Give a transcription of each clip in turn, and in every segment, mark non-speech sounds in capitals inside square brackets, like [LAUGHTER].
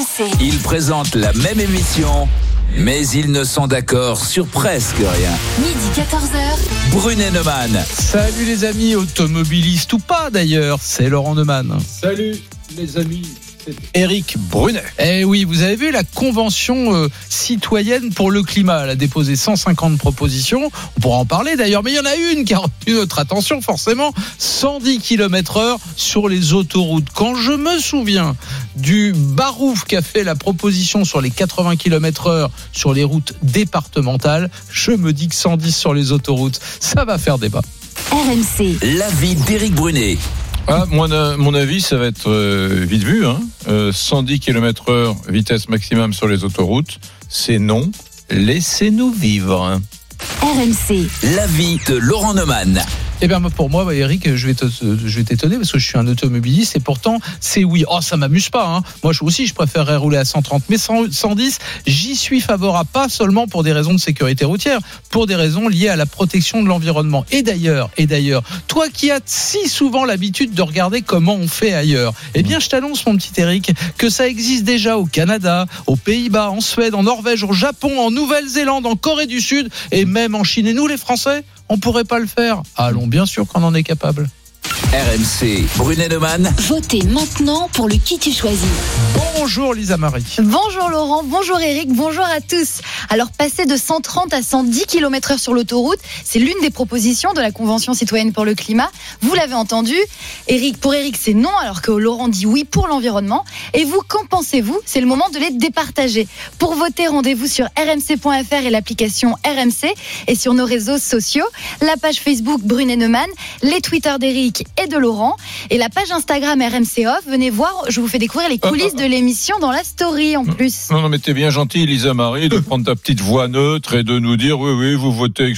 RMC. Ils présentent la même émission, mais ils ne sont d'accord sur presque rien. Midi 14h. Brunet Neumann. Salut les amis, automobilistes ou pas d'ailleurs, c'est Laurent Neumann. Salut les amis. Eric Brunet. Eh oui, vous avez vu la convention euh, citoyenne pour le climat. Elle a déposé 150 propositions. On pourra en parler d'ailleurs, mais il y en a une qui a retenu notre attention forcément. 110 km heure sur les autoroutes. Quand je me souviens du Barouf qui a fait la proposition sur les 80 km heure sur les routes départementales, je me dis que 110 sur les autoroutes, ça va faire débat. RMC. L'avis d'Éric Brunet. Ah, mon, euh, mon avis, ça va être euh, vite vu. Hein. Euh, 110 km/h vitesse maximum sur les autoroutes, c'est non. Laissez-nous vivre. hein. RMC. L'avis de Laurent Neumann. Eh bien, pour moi, Eric, je vais je t'étonner parce que je suis un automobiliste et pourtant, c'est oui. Oh, ça m'amuse pas. Hein. Moi, je, aussi, je préférerais rouler à 130, mais 100 110, j'y suis favorable, pas seulement pour des raisons de sécurité routière, pour des raisons liées à la protection de l'environnement. Et d'ailleurs, et d'ailleurs, toi qui as si souvent l'habitude de regarder comment on fait ailleurs, eh bien, je t'annonce, mon petit Eric, que ça existe déjà au Canada, aux Pays-Bas, en Suède, en Norvège, au Japon, en Nouvelle-Zélande, en Corée du Sud et même en Chine. Et nous, les Français, on pourrait pas le faire. Allons, bien sûr qu'on en est capable. RMC. Brunet Neumann. Votez maintenant pour le qui tu choisis. Bonjour Lisa Marie. Bonjour Laurent, bonjour Eric, bonjour à tous. Alors passer de 130 à 110 km/h sur l'autoroute, c'est l'une des propositions de la Convention citoyenne pour le climat. Vous l'avez entendu, Eric, pour Eric c'est non, alors que Laurent dit oui pour l'environnement. Et vous, qu'en pensez-vous? C'est le moment de les départager. Pour voter, rendez-vous sur rmc.fr et l'application RMC et sur nos réseaux sociaux, la page Facebook Brunet Neumann, les Twitter d'Eric et de Laurent et la page Instagram RMC Off. Venez voir, je vous fais découvrir les coulisses de l'émission dans la story en plus. Non, non, mais t'es bien gentil, Lisa Marie, de [LAUGHS] prendre ta petite voix neutre et de nous dire oui, oui, vous votez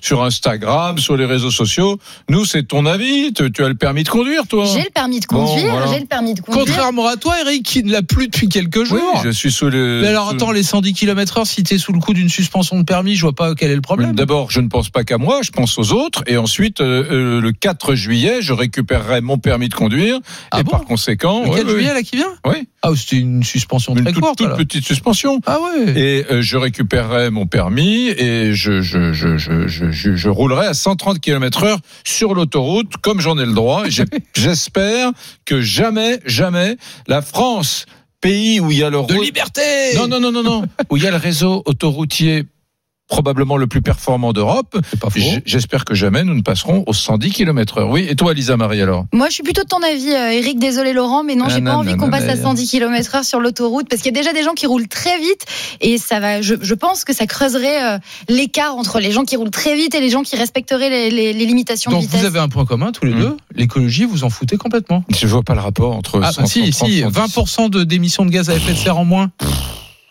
sur, Instagram, sur les réseaux sociaux. Nous, c'est ton avis. Tu, tu as le permis de conduire, toi J'ai le permis de Bon, conduire, voilà. j'ai le permis de conduire. Contrairement à toi, Eric, qui ne l'a plus depuis quelques jours. Oui, je suis sous le. Mais alors attends, les 110 km/h, si t'es sous le coup d'une suspension de permis, je vois pas quel est le problème. D'abord, je ne pense pas qu'à moi, je pense aux autres. Et ensuite, euh, euh, le 4 juillet, je récupérerai mon permis de conduire. Ah et bon par conséquent, Le ouais, 4 ouais, juillet là qui vient Oui. Ah, c'était une suspension une très toute, courte. toute alors. petite suspension. Ah ouais. Et euh, je récupérerai mon permis et je, je, je, je, je, roulerai à 130 km heure sur l'autoroute comme j'en ai le droit. [LAUGHS] J'espère que jamais, jamais la France, pays où il y a le De liberté. non, non, non, non, non, où il y a le réseau autoroutier probablement le plus performant d'Europe. c'est pas faux. J- J'espère que jamais nous ne passerons aux 110 km heure. Oui, et toi, Lisa Marie, alors? Moi, je suis plutôt de ton avis, euh, Eric. Désolé, Laurent, mais non, Ah, j'ai pas envie qu'on passe à mais- 110 km/h sur l'autoroute parce qu'il y a déjà des gens qui roulent très vite et ça va. Je, je pense que ça creuserait euh, l'écart entre les gens qui roulent très vite et les gens qui respecteraient les, les- les limitations Donc de vitesse. vous avez un point commun tous les Hmm. deux? L'écologie, vous en foutez complètement? Je vois pas le rapport entre Ah, 100, si, 130, si, 110. 20% de d'émissions de gaz à effet de serre en moins?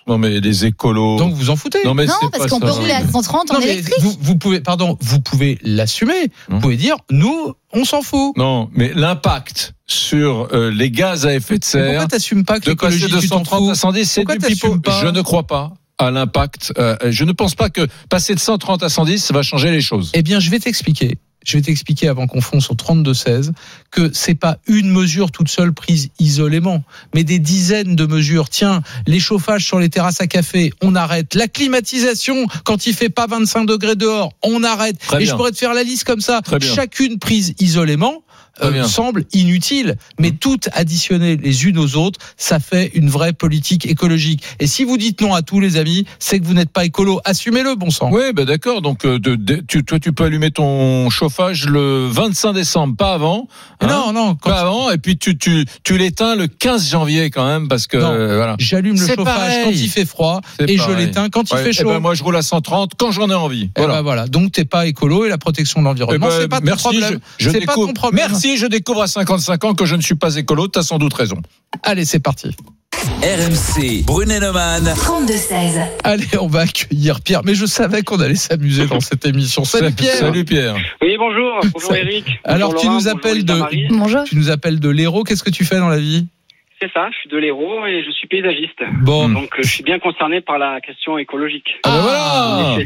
Non, mais les écolos. Donc vous en foutez. non, mais non, parce qu'on peut rouler à 130 en Non, électrique. vous, vous pouvez, pardon, vous pouvez l'assumer. Vous Non. pouvez dire, nous, on s'en fout. Non, mais l'impact sur euh, les gaz à effet de Mais Pourquoi serre t'assumes pas que l'écologie, de tu t'en 130 à fous 110, c'est Pourquoi du t'assumes pipeau. pas Je ne crois pas à l'impact. euh, je ne pense pas que passer de 130 à 110 ça va changer les choses. Eh bien, je vais t'expliquer. Je vais t'expliquer avant qu'on fonce au 32-16 que c'est pas une mesure toute seule prise isolément, mais des dizaines de mesures. Tiens, les chauffages sur les terrasses à café, on arrête. La climatisation, quand il fait pas 25 degrés dehors, on arrête. Très Et bien. je pourrais te faire la liste comme ça. Chacune prise isolément. Euh, bien. semble inutile, mais Mmh. toutes additionnées les unes aux autres, ça fait une vraie politique écologique. Et si vous dites non à tous les amis, c'est que vous n'êtes pas écolo. Assumez-le, bon sang. Oui, ben d'accord. Donc, euh, de, de- tu, toi, tu peux allumer ton chauffage le 25 décembre, pas avant. hein, non, non, quand pas avant. Et puis tu, tu, tu l'éteins le 15 janvier quand même, parce que euh, voilà. J'allume le chauffage pareil. quand il fait froid et je l'éteins quand il fait eh chaud. ben, moi, je roule à 130 quand j'en ai envie. Eh Voilà. ben voilà. Donc t'es pas écolo et la protection de l'environnement, Eh ben, c'est pas ton merci, problème. Je, je pas ton problème. Merci, je découvre à 55 ans que je ne suis pas écolo. T'as sans doute raison. Allez, c'est parti. RMC. Brunet Neumann. 32-16. Allez, on va accueillir Pierre. Mais je savais qu'on allait s'amuser dans cette émission. Salut Pierre. Salut Pierre. Oui, bonjour. Bonjour. Eric. Alors, Bonjour tu nous appelles de-. Bonjour. Tu nous appelles de l'héros. Qu'est-ce que tu fais dans la vie? C'est ça, je suis de l'Hérault et je suis paysagiste. Bon. Donc, euh, je suis bien concerné par la question écologique. Ah, ben Ah. voilà.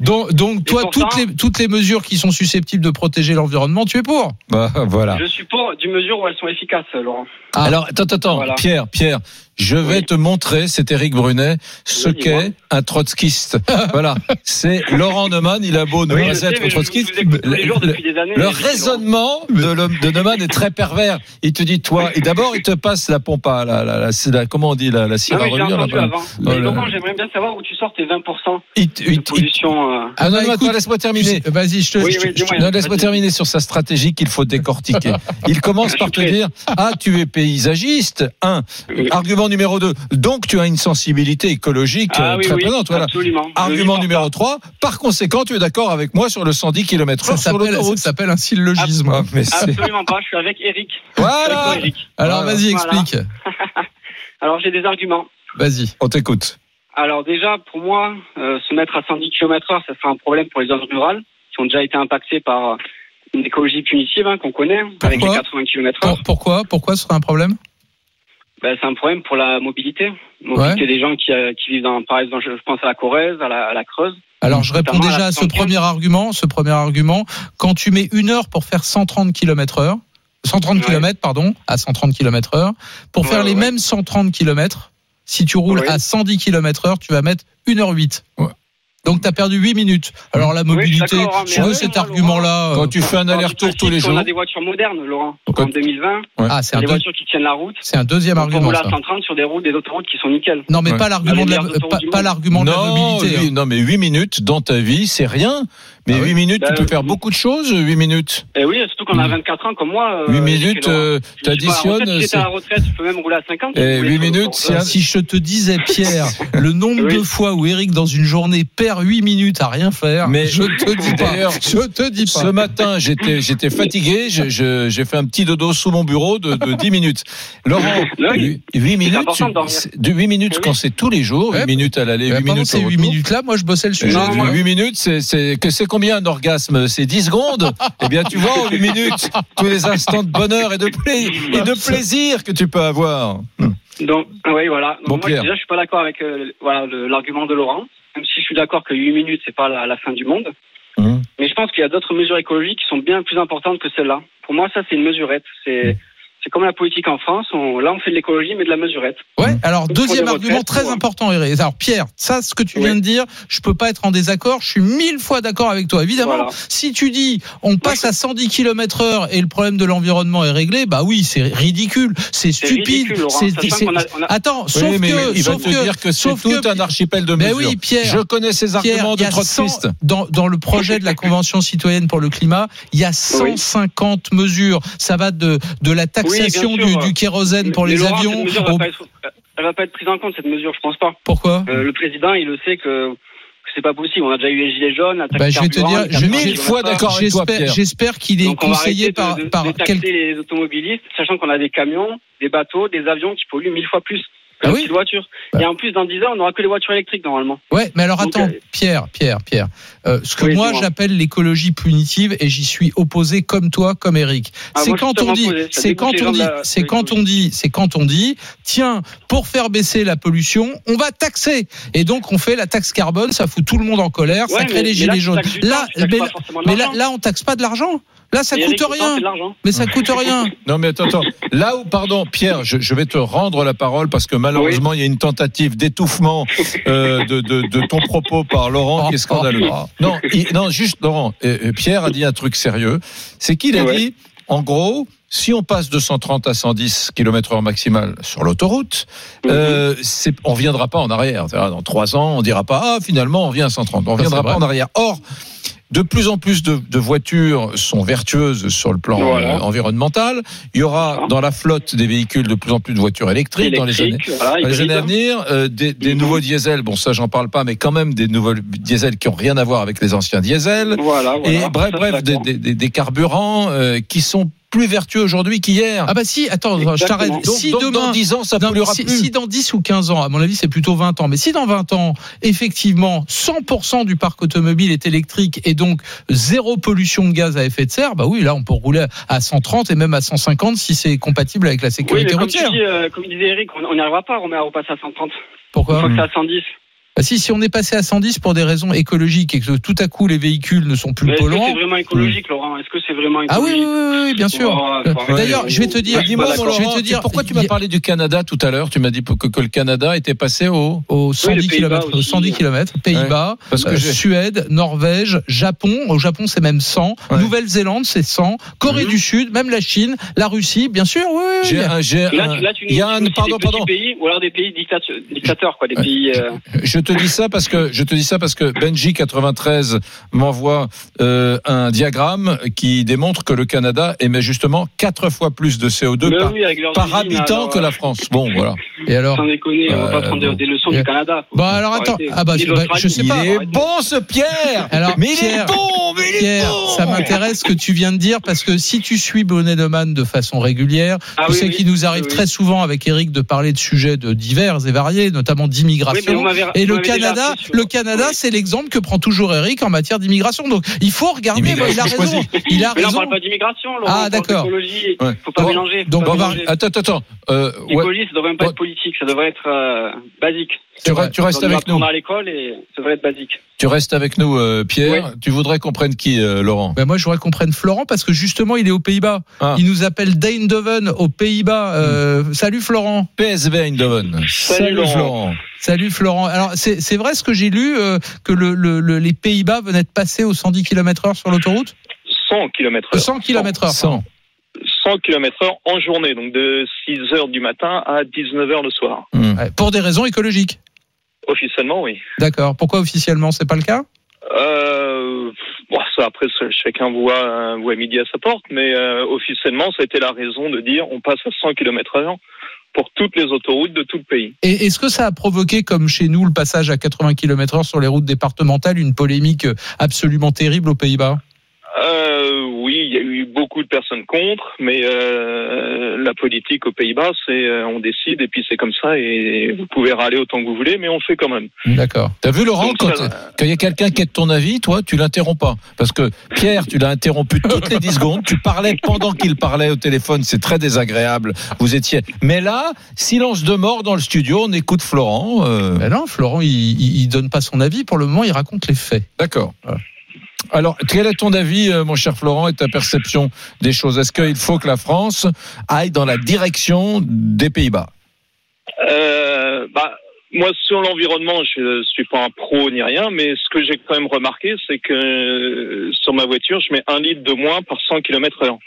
Donc, toi, pourtant- toutes les, toutes les mesures qui sont susceptibles de protéger l'environnement, tu es pour Bah, voilà. Je suis pour du mesure où elles sont efficaces, Laurent. Ah. Alors, attends, attends, Voilà. Pierre, Pierre, je vais Oui. te montrer, c'est Éric Brunet, ce Oui, qu'est un trotskiste. [LAUGHS] voilà, c'est Laurent Neumann, il a beau ne Oui, pas sais, être trotskiste. le- raisonnement de, de Neumann est très pervers. Il te dit, toi, et d'abord, il te passe la pompe à la, la, la, la- comment on dit, la, la cire Non, à avant. Oh j'aimerais bien savoir où tu sors tes 20% Il, te- il, de pollution. euh. ah non, bah, attends, laisse-moi terminer. Vas-y, je te. Laisse-moi terminer sur sa stratégie qu'il faut décortiquer. [LAUGHS] Il commence Je par te dire Ah, tu es paysagiste. Un. Oui. Argument numéro deux. Donc, tu as une sensibilité écologique Ah euh, oui, très oui, présente. Voilà. absolument. Je Argument numéro 3. Par conséquent, tu es d'accord avec moi sur le 110 km Ça h sur s'appelle ça l'autoroute. s'appelle un syllogisme. Ah, mais par- c'est- Absolument pas, je suis avec Eric. Voilà. Avec Eric. Alors, Voilà. vas-y, Voilà. explique. [LAUGHS] Alors j'ai des arguments. Vas-y. On t'écoute. Alors déjà, pour moi, euh, se mettre à 110 km/h, ça fait un problème pour les zones rurales qui ont déjà été impactées par une écologie punitive hein, qu'on connaît, avec les Pourquoi 80 km/h. Pour- pourquoi Pourquoi ce serait un problème? Ben, c'est un problème pour la mobilité. Mobilité des gens qui, euh, qui vivent dans, par exemple, je pense à la Corrèze, à la, à la Creuse. Alors, je réponds déjà à ce 75. premier argument. Ce premier argument, quand tu mets une heure pour faire 130 km heure, 130 Ouais. km, pardon, à 130 km heure, pour Ouais, faire les ouais. mêmes 130 km, si tu roules Ouais. à 110 km heure, tu vas mettre 1h08. Donc, tu as perdu 8 minutes. Alors, la Oui, mobilité, hein, mais je veux cet argument-là. Quand euh, tu fais un aller-retour tous les classique, On jours. a des voitures modernes, Laurent. Quand- En 2020, Ah, c'est un, des deux- voitures qui tiennent la route. c'est un deuxième On argument. roule à ça. 130 sur des routes, des autoroutes qui sont nickel. Non, mais Ouais. pas l'argument de la, pas, pas l'argument de Non, mobilité. hein. non, mais 8 minutes dans ta vie, c'est rien. Mais Ah oui 8 minutes, Bah, tu peux faire beaucoup de choses, 8 minutes. Et oui, surtout qu'on a Mm. 24 ans comme moi. euh, 8 Eric et minutes, euh, t'additionnes. retraite, Si j'étais c'est- à la retraite, je peux même rouler à 50. Et si vous voulez, huit sur minutes, l'autoroute. c'est un- Si je te disais, Pierre, [LAUGHS] le nombre Oui. de fois où Eric, dans une journée, perd 8 minutes à rien faire, Mais- je te dis pas. Je te dis pas. Ce matin, j'étais, j'étais fatigué. J'ai fait un petit dodo sous mon bureau de, de 10 minutes. Laurent, Oui. 8 minutes, de dormir. c'est- de 8 minutes Oui. quand c'est tous les jours, 8 Ouais. minutes à l'aller, 8 Eh, minutes ces au 8 retour. minutes-là, moi, je bossais le Et sujet. Non, tu moi- vois. 8 minutes, c'est, c'est, que c'est combien un orgasme C'est 10 secondes? [LAUGHS] Eh bien, tu vois, en 8 minutes, tous les instants de bonheur et de, pla- et de plaisir que tu peux avoir. Donc, oui, voilà. Donc, Bon, moi, Pierre. déjà, je suis pas d'accord avec euh, voilà, l'argument de Laurent. Même si je suis d'accord que 8 minutes, c'est pas la, la fin du monde. Hum. Mais je pense qu'il y a d'autres mesures écologiques qui sont bien plus importantes que celle-là. Pour moi, ça, c'est une mesurette. C'est, c'est comme la politique en France. On, là, on fait de l'écologie, mais de la mesurette. Ouais. Alors, deuxième argument très pour- important. Alors, Pierre, ça, ce que tu viens de dire, je peux pas être en désaccord. Je suis mille fois d'accord avec toi. Évidemment, Voilà. si tu dis on passe à 110 km heure et le problème de l'environnement est réglé, bah oui, c'est ridicule, c'est stupide. ridicule, Laurent. c'est- Sachant c'est- qu'on a- on a- Attends, Oui, sauf mais que, il va sauf te que, dire que c'est tout que- un archipel de Mais mesures. oui, Pierre. Je connais ces arguments de a 100 trotskistes. dans, dans le projet de la Convention citoyenne pour le climat, il y a 150 mesures. Ça va de, de la taxation Oui, bien sûr. du, du kérosène pour Mais les Laurent, avions. Cette mesure va être- elle va pas être prise en compte, cette mesure, je pense pas. Pourquoi Euh, le président, il le sait que, c'est pas possible. On a déjà eu les gilets jaunes, la taxe Bah, je vais te dire, je- mille fois d'accord avec toi, J'espère, Pierre. j'espère qu'il est Donc on va conseillé arrêter par, de, de, par de taxer quel- les automobilistes, sachant qu'on a des camions, des bateaux, des avions qui polluent mille fois plus Ah oui. Bah. Et en plus, dans 10 ans, on n'aura que les voitures électriques normalement. Ouais, mais alors attends, euh, Pierre, Pierre, Pierre. Euh, ce que Oui, moi j'appelle l'écologie punitive et j'y suis opposé comme toi, comme Eric. Ah, c'est quand on dit, c'est quand on dit, c'est quand on dit, c'est quand on dit, tiens, pour faire baisser la pollution, on va taxer. Et donc on fait la taxe carbone, ça fout tout le monde en colère, ça crée mais- les mais gilets là, jaunes. Là, mais, là, là, on taxe pas de l'argent. Là, ça coûte Eric, pourtant, rien. Mais ça coûte rien. [LAUGHS] Non mais attends, attends. Là où, pardon, Pierre, je, je vais te rendre la parole parce que malheureusement il y a une tentative d'étouffement euh, de, de, de ton propos par Laurent qui est scandaleux. Non, il- non, juste Laurent. euh, euh, Pierre a dit un truc sérieux, c'est qu'il a Ouais. dit, en gros, si on passe de 130 à 110 km heure maximal sur l'autoroute, Mhm. euh, on reviendra pas en arrière. Dans trois ans, on dira pas, ah finalement on vient à 130. On Ça, reviendra pas vrai. en arrière. Or, de plus en plus de, de voitures sont vertueuses sur le plan Voilà. euh, environnemental. Il y aura Ah. dans la flotte des véhicules de plus en plus de voitures électriques, dans les années, voilà, dans les années à venir. euh, des, des nouveaux diesels, bon ça j'en parle pas, mais quand même des nouveaux diesels qui ont rien à voir avec les anciens diesels. Voilà, voilà. Et bref, Ça, bref, des, des- des carburants euh, qui sont plus vertueux aujourd'hui qu'hier. Ah bah si, attends, je t'arrête. Si donc, demain, dans 10 ans, ça Dans- polluera si, plus. si dans 10 ou 15 ans, à mon avis, c'est plutôt 20 ans, mais si dans 20 ans, effectivement, 100% du parc automobile est électrique et donc zéro pollution de gaz à effet de serre, bah oui, là, on peut rouler à 130 et même à 150 si c'est compatible avec la Oui, mais sécurité comme tu routière. dis, euh, comme disait Eric, on n'y arrivera pas, on va repasser à 130. Une Pourquoi fois que c'est à 110. Bah, si, si on est passé à 110 pour des raisons écologiques et que tout à coup les véhicules ne sont plus Mais est-ce que polluants. c'est vraiment écologique, Laurent? Est-ce que c'est vraiment Ah oui, oui, écologique? oui, oui, bien sûr. Faut Euh. D'ailleurs, je vais te dire, Ouais, je vais te dire, pourquoi tu m'as parlé du Canada tout à l'heure? Tu m'as dit que, que le Canada était passé au. aux 110 Pays-Bas km, aussi. 110 km, Pays-Bas, Parce que euh, Suède, Norvège, Japon. Au Japon, c'est même 100. Ouais. Nouvelle-Zélande, c'est 100. Corée Mhm. du Sud, même la Chine, la Russie, bien sûr. Oui, oui, Là, tu, là, tu il y a nous un, pardon, pardon. pays ou alors des pays dictateurs, dictateurs quoi, des pays. euh, Je te dis ça parce que je te dis ça parce que Benji 93 m'envoie euh, un diagramme qui démontre que le Canada émet justement quatre fois plus de CO2 mais par, oui, habitant alors, que la France. Bon, voilà. Et alors Sans déconner, on va Euh, pas prendre des- bon. des leçons du Canada. Faut- Bon, alors faut attends. arrêter. Ah bah, je- bah, je sais Il pas. est bon ce Pierre. [LAUGHS] Alors, mais il Pierre, est bon, mais il est Pierre, bon. ça m'intéresse ce que tu viens de dire parce que si tu suis Bonnet de Man de façon régulière, Ah tu oui, sais oui, qu'il nous arrive très souvent avec Eric de parler de sujets de divers et variés, notamment d'immigration. Et vous le Canada, le Canada, Oui. c'est l'exemple que prend toujours Eric en matière d'immigration. Donc, il faut regarder. Il a raison. choisie. Il a Mais là, on raison. parle pas d'immigration. Ah, d'accord. d'écologie. Ouais. Faut pas Bon, mélanger. faut donc pas on va- mélanger. Attends, attends, attends. Euh, ouais, L'écologie, ça devrait même pas Bon. être politique, ça devrait être euh, basique. Tu, vrai. re- tu restes avec nous. à l'école et ça devrait être basique. Tu restes avec nous, euh, Pierre. Tu voudrais qu'on prenne qui, euh, Laurent? Ben moi, je voudrais qu'on prenne Florent parce que justement, il est aux Pays-Bas. Ah. Il nous appelle Eindhoven aux Pays-Bas. Euh, Salut Florent. PSV Eindhoven. Salut. Florent. Salut Florent. Alors, c'est vrai ce que j'ai lu euh, que le, le- le- les Pays-Bas venaient de passer aux 110 km/h sur l'autoroute? 100 km Euh, heure. 100 km/h. 100. 100 km heure en journée, donc de 6 heures du matin à 19 heures le soir. Hmm. Ouais, pour des raisons écologiques. Officiellement, oui. D'accord. Pourquoi officiellement c'est pas le cas? Euh, bon, ça, après, ça, chacun voit, euh, voit midi à sa porte, mais euh, officiellement, ça a été la raison de dire on passe à 100 km heure pour toutes les autoroutes de tout le pays. Et est-ce que ça a provoqué, comme chez nous, le passage à 80 km/h sur les routes départementales, une polémique absolument terrible aux Pays-Bas? Euh, oui, il y a eu beaucoup de personnes contre, mais euh, la politique aux Pays-Bas, c'est euh, on décide et puis c'est comme ça et vous pouvez râler autant que vous voulez, mais on le fait quand même. D'accord. T'as vu Laurent Donc, quand il y a quelqu'un qui est de ton avis, toi tu l'interromps pas parce que Pierre tu l'as interrompu toutes les 10 [LAUGHS] secondes, tu parlais pendant qu'il parlait au téléphone, c'est très désagréable. Vous étiez mais là silence de mort dans le studio, on écoute Florent. euh, Ben non, Florent, il, il, il donne pas son avis. Pour le moment, il raconte les faits. D'accord. Voilà. Alors, quel est ton avis, euh, mon cher Florent, et ta perception des choses? Est-ce qu'il faut que la France aille dans la direction des Pays-Bas? Euh, bah, moi, sur l'environnement, je suis pas un pro ni rien, mais ce que j'ai quand même remarqué, c'est que euh, sur ma voiture, je mets un litre de moins par 100 km heure.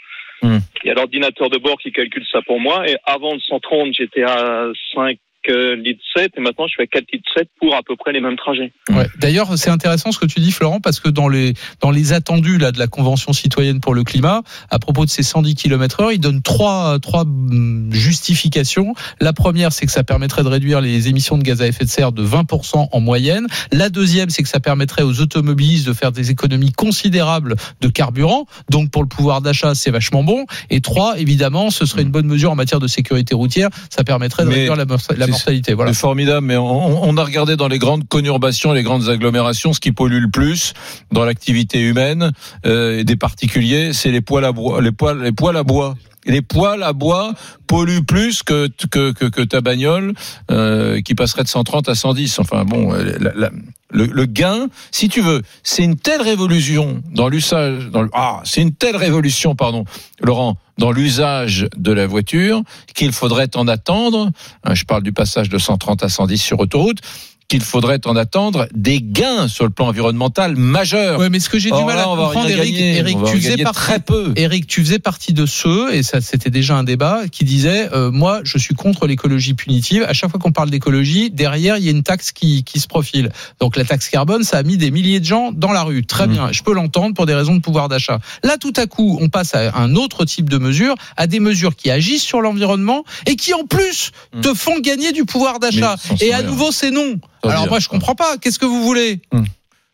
Hmm. Il y a l'ordinateur de bord qui calcule ça pour moi, et avant le 130, j'étais à 5 euh, litres 7, et maintenant je suis à 4 litres 7 pour à peu près les mêmes trajets. Ouais. D'ailleurs, c'est intéressant ce que tu dis, Florent, parce que dans les dans les attendus là de la Convention citoyenne pour le climat, à propos de ces 110 km/h, ils donnent trois trois hum, justifications. La première, c'est que ça permettrait de réduire les émissions de gaz à effet de serre de 20% en moyenne. La deuxième, c'est que ça permettrait aux automobilistes de faire des économies considérables de carburant. Donc pour le pouvoir d'achat, c'est vachement bon. Et trois, évidemment, ce serait une bonne mesure en matière de sécurité routière. Ça permettrait de Mais réduire la, la mortalité. Voilà. C'est formidable, mais on, on a regardé dans les grandes conurbations, les grandes agglomérations, ce qui pollue le plus dans l'activité humaine euh, et des particuliers, c'est les poêles à bois. Les poêles, les poêles à bois. Les poêles à bois polluent plus que que, que, que ta bagnole euh, qui passerait de 130 à 110. Enfin bon, euh, le, gain, si tu veux, c'est une telle révolution dans l'usage, ah, c'est une telle révolution, pardon, Laurent, dans l'usage de la voiture qu'il faudrait en attendre. hein, je parle du passage de 130 à 110 sur autoroute qu'il faudrait en attendre des gains sur le plan environnemental majeurs. Ouais, mais ce que j'ai du mal là, à comprendre, Eric, tu faisais partie, très peu. Eric, tu faisais partie de ceux, et ça c'était déjà un débat, qui disait euh, moi je suis contre l'écologie punitive. À chaque fois qu'on parle d'écologie, derrière il y a une taxe qui, qui se profile. Donc la taxe carbone, ça a mis des milliers de gens dans la rue. Très Mhm. bien, je peux l'entendre pour des raisons de pouvoir d'achat. Là, tout à coup, on passe à un autre type de mesures, à des mesures qui agissent sur l'environnement et qui en plus Mhm. te font gagner du pouvoir d'achat. Et à rien. nouveau, c'est non. Alors moi, je comprends pas. Qu'est-ce que vous voulez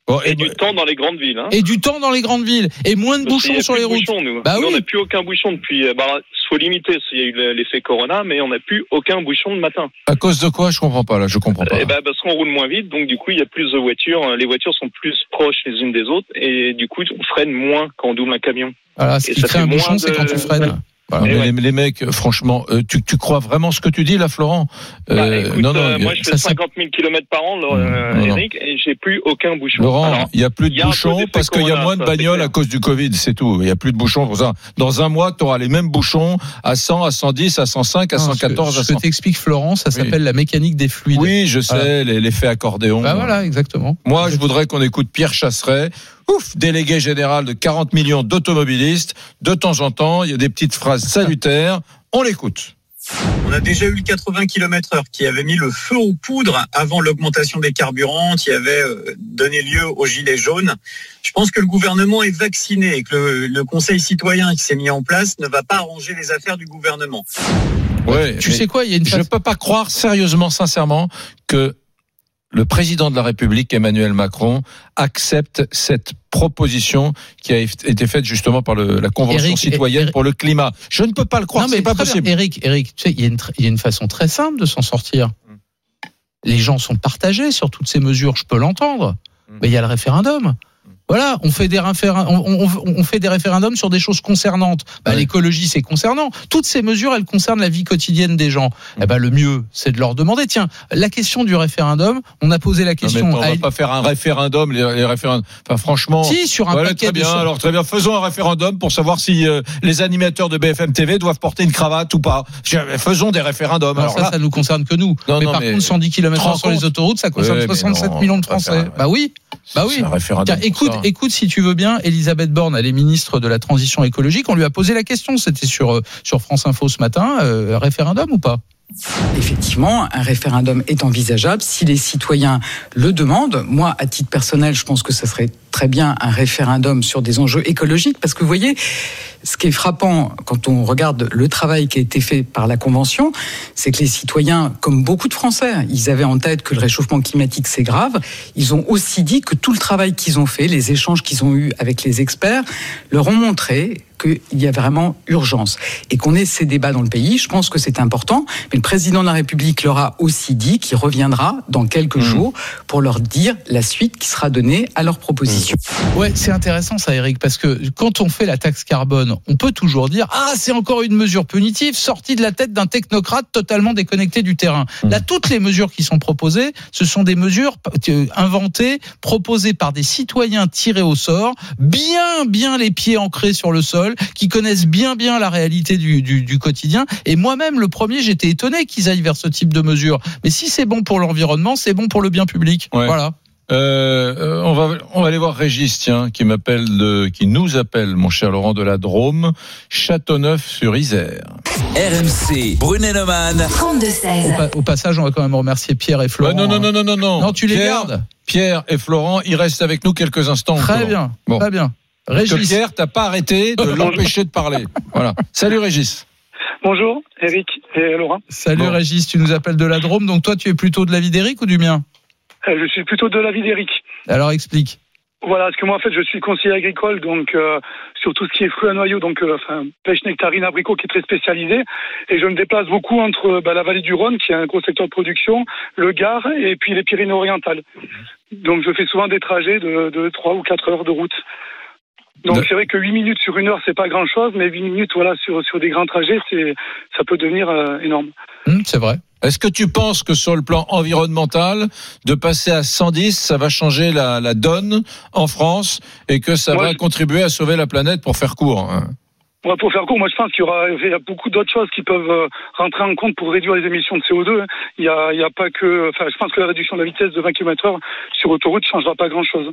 Bon, Et du temps dans les grandes villes. Hein. Et du temps dans les grandes villes et moins de Parce qu'il y bouchons a sur plus les de routes. bouchons, nous. Bah Nous, oui. on n'a plus aucun bouchon depuis. euh, Bah, faut limiter s'il y a eu l'effet Corona, mais on n'a plus aucun bouchon le matin. à cause de quoi? Je comprends pas là. Je comprends pas. Et ben parce qu'on roule moins vite, donc du coup il y a plus de voitures. euh, Les voitures sont plus proches les unes des autres, et du coup on freine moins quand on double un camion. Voilà, ce Et qui ça crée fait un bouchon, moins c'est de- quand tu freines. Voilà. Mais ouais. les, les mecs, franchement, euh, tu, tu crois vraiment ce que tu dis là, Florent? Bah, Euh, écoute, euh, moi, je fais ça- 50 000 km par an, euh, Non, non. Eric, et j'ai plus aucun bouchon. Laurent, il y a plus de bouchons parce qu'il y a moins de bagnoles à cause du Covid, c'est tout. Il y a plus de bouchons pour ça. Dans un mois, tu auras les mêmes bouchons à 100, à 110, à 105, à Non, 114, ce à que, ce 100. que t'explique Florent, ça Oui. s'appelle la mécanique des fluides. Oui, je sais, Voilà. l'effet accordéon. Bah voilà, exactement. Moi, je voudrais qu'on écoute Pierre Chasseret, ouf, délégué général de 40 millions d'automobilistes. De temps en temps, il y a des petites phrases salutaires. On l'écoute. On a déjà eu le 80 km heure qui avait mis le feu aux poudres avant l'augmentation des carburants, qui avait euh, donné lieu aux gilets jaunes. Je pense que le gouvernement est vacciné et que le, le conseil citoyen qui s'est mis en place ne va pas arranger les affaires du gouvernement. Ouais, Tu sais quoi, il y a une je phase- peux pas croire sérieusement, sincèrement, que le président de la République, Emmanuel Macron, accepte cette proposition qui a été faite justement par le- la Convention Eric, citoyenne Eric- pour le climat. Je ne peux pas le croire, c'est pas bien. possible. Eric, Eric, tu sais, il y, a une tr- il y a une façon très simple de s'en sortir. Mm. Les gens sont partagés sur toutes ces mesures, je peux l'entendre. Mm. Mais il y a le référendum. Voilà, on fait des référendums, on, on- on fait des référendums sur des choses concernantes. Bah, Ouais. L'écologie, c'est concernant. Toutes ces mesures, elles concernent la vie quotidienne des gens. Mm. Eh ben, le mieux, c'est de leur demander. Tiens, la question du référendum, on a posé la Non, mais question. on à- va pas faire un référendum, les, les référendums. Enfin, franchement. Si, sur un Voilà, paquet très bien. Alors très bien, faisons un référendum pour savoir si euh, les animateurs de BFM TV doivent porter une cravate ou pas. Je- Faisons des référendums. Non, Alors ça, là, ça nous concerne que nous. Non, mais par mais- contre, 110 te rends km sur les autoroutes, ça concerne Ouais, mais 67 non, millions de Français. Bah oui. Bah oui. c'est un référendum. Pour écoute. Écoute si tu veux bien, Elisabeth Borne, elle est ministre de la transition écologique. On lui a posé la question. C'était sur euh, France Info ce matin. euh, référendum ou pas? Effectivement, un référendum est envisageable si les citoyens le demandent. Moi, à titre personnel, je pense que ça serait très bien un référendum sur des enjeux écologiques, parce que vous voyez, ce qui est frappant quand on regarde le travail qui a été fait par la Convention, c'est que les citoyens, comme beaucoup de Français, ils avaient en tête que le réchauffement climatique c'est grave. Ils ont aussi dit que tout le travail qu'ils ont fait, les échanges qu'ils ont eus avec les experts, leur ont montré qu'il y a vraiment urgence et qu'on ait ces débats dans le pays. Je pense que c'est important. Mais le président de la République leur a aussi dit qu'il reviendra dans quelques jours pour leur dire la suite qui sera donnée à leurs propositions. Ouais, c'est intéressant ça, Eric, parce que quand on fait la taxe carbone, on peut toujours dire ah c'est encore une mesure punitive sortie de la tête d'un technocrate totalement déconnecté du terrain. Là, toutes les mesures qui sont proposées, ce sont des mesures euh, inventées, proposées par des citoyens tirés au sort, bien bien les pieds ancrés sur le sol, qui connaissent bien bien la réalité du, du, du quotidien. Et moi-même, le premier, j'étais étonné qu'ils aillent vers ce type de mesures. Mais si c'est bon pour l'environnement, c'est bon pour le bien public. Ouais. Voilà. Euh, euh, on va on va aller voir Régis, tiens, qui m'appelle de, qui nous appelle, mon cher Laurent de la Drôme, Châteauneuf-sur-Isère. RMC, Brunet-Neumann. 32-16. Au, pa- au passage, on va quand même remercier Pierre et Florent. Ouais, non, non, non, non, non, non. Non, tu les Pierre, gardes. Pierre et Florent, ils restent avec nous quelques instants. Très encore. bien. Bon. Très bien. Parce que Régis. Pierre, t'as pas arrêté de [LAUGHS] l'empêcher de parler. Voilà. Salut Régis. Bonjour, Eric et Laurent. Salut Bon. Régis, tu nous appelles de la Drôme. Donc toi, tu es plutôt de l'avis d'Éric ou du mien Euh, Je suis plutôt de l'avis d'Eric. Alors explique. Voilà, parce que moi en fait je suis conseiller agricole, donc euh, sur tout ce qui est fruits à noyaux, donc euh, enfin, pêche, nectarine, abricot qui est très spécialisé, et je me déplace beaucoup entre bah, la vallée du Rhône, qui est un gros secteur de production, le Gard, et puis les Pyrénées-Orientales. Donc je fais souvent des trajets de, de 3 ou 4 heures de route. Donc c'est vrai que 8 minutes sur une heure c'est pas grand chose, mais 8 minutes voilà sur, sur des grands trajets, c'est ça peut devenir euh, énorme. Hum, c'est vrai. Est-ce que tu penses que sur le plan environnemental, de passer à 110, ça va changer la, la donne en France et que ça Moi, va je- contribuer à sauver la planète pour faire court hein? Ouais, pour faire court, moi je pense qu'il y aura il y a beaucoup d'autres choses qui peuvent euh, rentrer en compte pour réduire les émissions de CO2. hein. Il y a, il y a pas que, enfin, je pense que la réduction de la vitesse de 20 km/h sur autoroute changera pas grand-chose.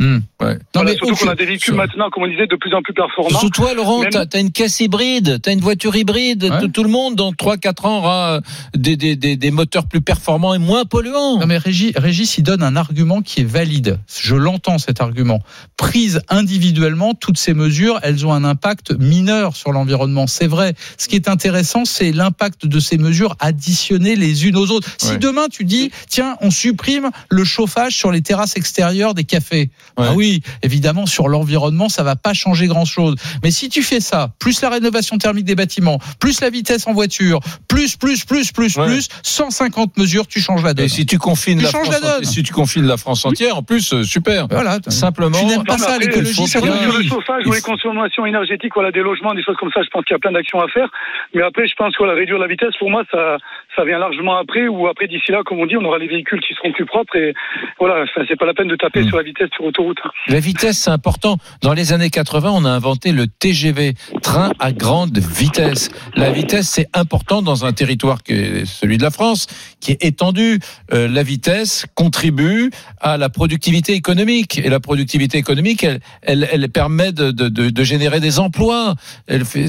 Hum. Ouais. Non, Voilà, mais surtout qu'on a des véhicules maintenant, comme on disait, de plus en plus performants. Surtout toi, Laurent, Même- t'as as une caisse hybride, t'as une voiture hybride. Ouais. Tout, tout le monde, dans 3-4 ans, aura euh, des, des, des, des moteurs plus performants et moins polluants. Non mais Régis, Régis, il donne un argument qui est valide. Je l'entends cet argument. Prises individuellement, toutes ces mesures, elles ont un impact mineur sur l'environnement. C'est vrai. Ce qui est intéressant, c'est l'impact de ces mesures additionnées les unes aux autres. Si Ouais. demain tu dis, tiens, on supprime le chauffage sur les terrasses extérieures des cafés, Ah oui, évidemment, sur l'environnement, ça va pas changer grand-chose. Mais si tu fais ça, plus la rénovation thermique des bâtiments, plus la vitesse en voiture, plus, plus, plus, plus, Ouais. plus, 150 mesures, tu changes la donne. Et si tu confines Tu la changes France, la donne. et si tu confines la France entière, en plus, euh, super. Voilà. Simplement. Tu n'aimes pas Non, ça, l'écologie, Sur le chauffage ou les consommations énergétiques, voilà, des logements, des choses comme ça, je pense qu'il y a plein d'actions à faire. Mais après, je pense que voilà, réduire la vitesse, pour moi, ça, ça vient largement après, ou après, d'ici là, comme on dit, on aura les véhicules qui seront plus propres et voilà, enfin, c'est pas la peine de taper Mm. sur la vitesse sur autoroute. La vitesse, c'est important. Dans les années 80, on a inventé le TGV, train à grande vitesse. La vitesse, c'est important dans un territoire qui est celui de la France, qui est étendu. Euh, la vitesse contribue à la productivité économique. Et la productivité économique, elle, elle, elle permet de, de, de, de générer des emplois. Elle fait,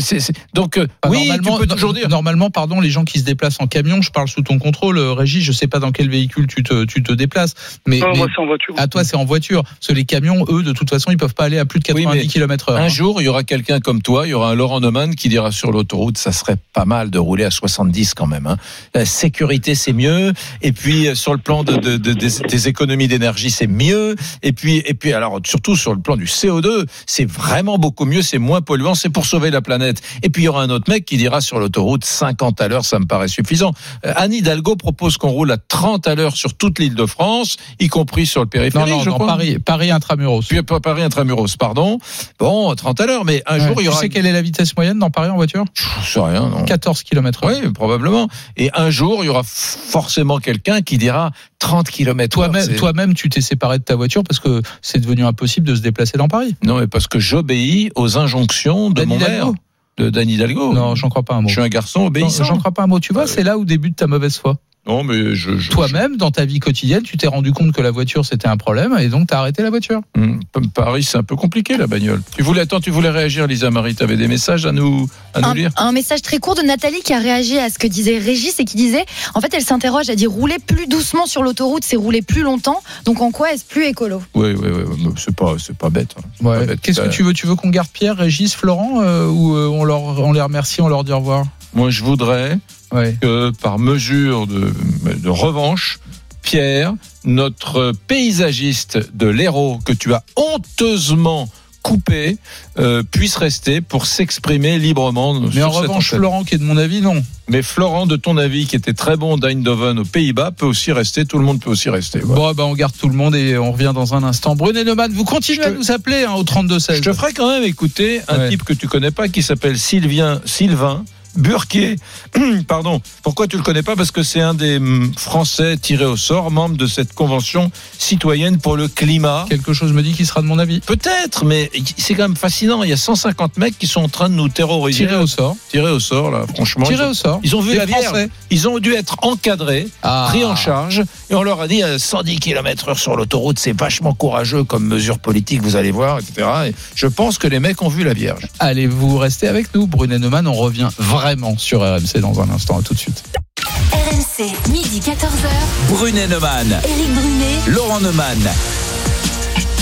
donc, euh, oui, tu normalement, peux toujours dire. Normalement, pardon, les gens qui se déplacent en camion, je parle sous ton contrôle, euh, Régis, je sais pas dans quel véhicule tu te, tu te déplaces, mais, Non, mais moi, c'est en voiture. à toi, c'est en voiture. Parce que les camions, eux, de toute façon, ils peuvent pas aller à plus de Oui, 90 mais km heure. Un hein. jour, il y aura quelqu'un comme toi, il y aura un Laurent Neumann qui dira sur l'autoroute, ça serait pas mal de rouler à 70 quand même. Hein. La sécurité, c'est mieux. Et puis euh, sur le plan de, de- de- des, des économies d'énergie, c'est mieux. Et puis, et puis alors surtout sur le plan du CO2, c'est vraiment beaucoup mieux, c'est moins polluant, c'est pour sauver la planète. Et puis il y aura un autre mec qui dira sur l'autoroute 50 à l'heure, ça me paraît suffisant. Euh, Anne Hidalgo propose qu'on roule à 30 à l'heure sur toute l'île de France, y compris sur le Non, périphérique. non, je crois. Paris, Paris intramuros. Puis à Paris intramuros, pardon. Bon, 30 à l'heure, mais un Ouais. jour il y Tu aura. sais quelle est la vitesse moyenne dans Paris en voiture? Je sais rien, non. 14 km heure. Oui, probablement. Et un jour, il y aura forcément quelqu'un qui dira 30 km. Toi-même, toi-même, tu t'es séparé de ta voiture parce que c'est devenu impossible de se déplacer dans Paris. Non, mais parce que j'obéis aux injonctions de mon maire, de Dan Hidalgo. Non, j'en crois pas un mot. Je suis un garçon Non, obéissant. J'en crois pas un mot. Tu vois, c'est là où débute ta mauvaise foi. Non, mais je. je- Toi-même, dans ta vie quotidienne, tu t'es rendu compte que la voiture c'était un problème et donc t'as arrêté la voiture. Hum, Paris, c'est un peu compliqué la bagnole. Tu voulais attends, tu voulais réagir, Lisa Marie. Tu avais des messages à nous à nous Un, lire. un message très court de Nathalie qui a réagi à ce que disait Régis et qui disait en fait elle s'interroge elle dit rouler plus doucement sur l'autoroute c'est rouler plus longtemps donc en quoi est-ce plus écolo? Oui, oui, oui. C'est pas, c'est pas bête. hein. C'est pas bête. Qu'est-ce que Euh, tu veux? Tu veux qu'on garde Pierre, Régis, Florent euh, ou euh, on, leur, on les remercie, on leur dit au revoir? Moi, je voudrais Ouais. que par mesure de, de revanche, Pierre, notre paysagiste de l'Hérault que tu as honteusement coupé, euh, puisse rester pour s'exprimer librement. Mais en revanche. Florent, qui est de mon avis, non. Mais Florent, de ton avis, qui était très bon d'Eindhoven aux Pays-Bas, peut aussi rester. Tout le monde peut aussi rester. Voilà. Bon, bah, on garde tout le monde et on revient dans un instant. Brunet Neumann, vous continuez te- à nous appeler hein, au 32-16. Je te ferai quand même écouter un Ouais. type que tu connais pas qui s'appelle Sylvain, Sylvain Burquier. [CLEARS THROAT] Pardon. Pourquoi tu le connais pas? Parce que c'est un des hum, Français tirés au sort, membre de cette convention citoyenne pour le climat. Quelque chose me dit qu'il sera de mon avis. Peut-être, mais c'est quand même fascinant. Il y a 150 mecs qui sont en train de nous terroriser. Tiré au sort. Tirés au sort, là, franchement. Tiré ils, ont, au sort. ils ont vu la Vierge. Ils ont dû être encadrés, Ah. pris en charge, et on leur a dit à 110 km heure sur l'autoroute, c'est vachement courageux comme mesure politique, vous allez voir, etc. Et je pense que les mecs ont vu la Vierge. Allez, vous restez avec nous. Brunet Neumann, on revient vraiment sur RMC dans un instant. À tout de suite. RMC, midi 14h. Brunet Neumann, Éric Brunet. Laurent Neumann.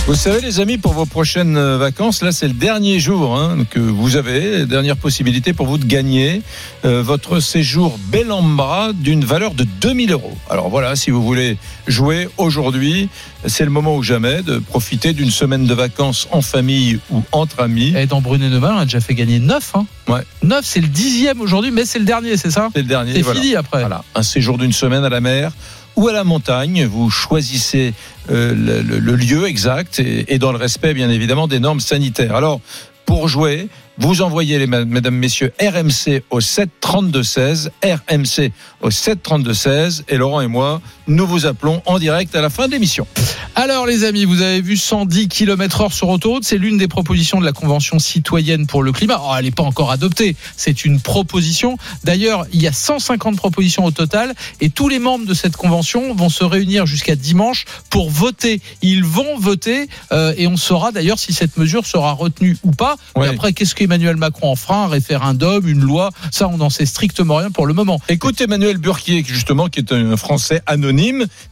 Vous savez, les amis, pour vos prochaines euh, vacances, là, c'est le dernier jour hein, que vous avez, dernière possibilité pour vous de gagner euh, votre séjour Bellambra d'une valeur de 2000 euros. Alors voilà, si vous voulez jouer aujourd'hui, c'est le moment ou jamais de profiter d'une semaine de vacances en famille ou entre amis. Et dans Brunet Neumann, on a déjà fait gagner 9. Hein. Ouais. 9, c'est le dixième aujourd'hui, mais c'est le dernier, c'est ça C'est le dernier. C'est voilà. fini après. Voilà, un séjour d'une semaine à la mer ou à la montagne. Vous choisissez euh, le, lieu exact et, et dans le respect, bien évidemment, des normes sanitaires. Alors, pour jouer, vous envoyez, les, mesdames, messieurs, RMC au 7 32 16, RMC au 7 32 16, et Laurent et moi, nous vous appelons en direct à la fin de l'émission. Alors les amis, vous avez vu 110 km heure sur autoroute, c'est l'une des propositions de la Convention citoyenne pour le climat. Oh, elle n'est pas encore adoptée, c'est une proposition. D'ailleurs, il y a 150 propositions au total et tous les membres de cette convention vont se réunir jusqu'à dimanche pour voter. Ils vont voter euh, et on saura d'ailleurs si cette mesure sera retenue ou pas. Ouais. Mais après, qu'est-ce qu'Emmanuel Macron en fera? Un référendum, une loi? Ça, on n'en sait strictement rien pour le moment. Écoute Emmanuel Burquier, justement, qui est un Français anonyme,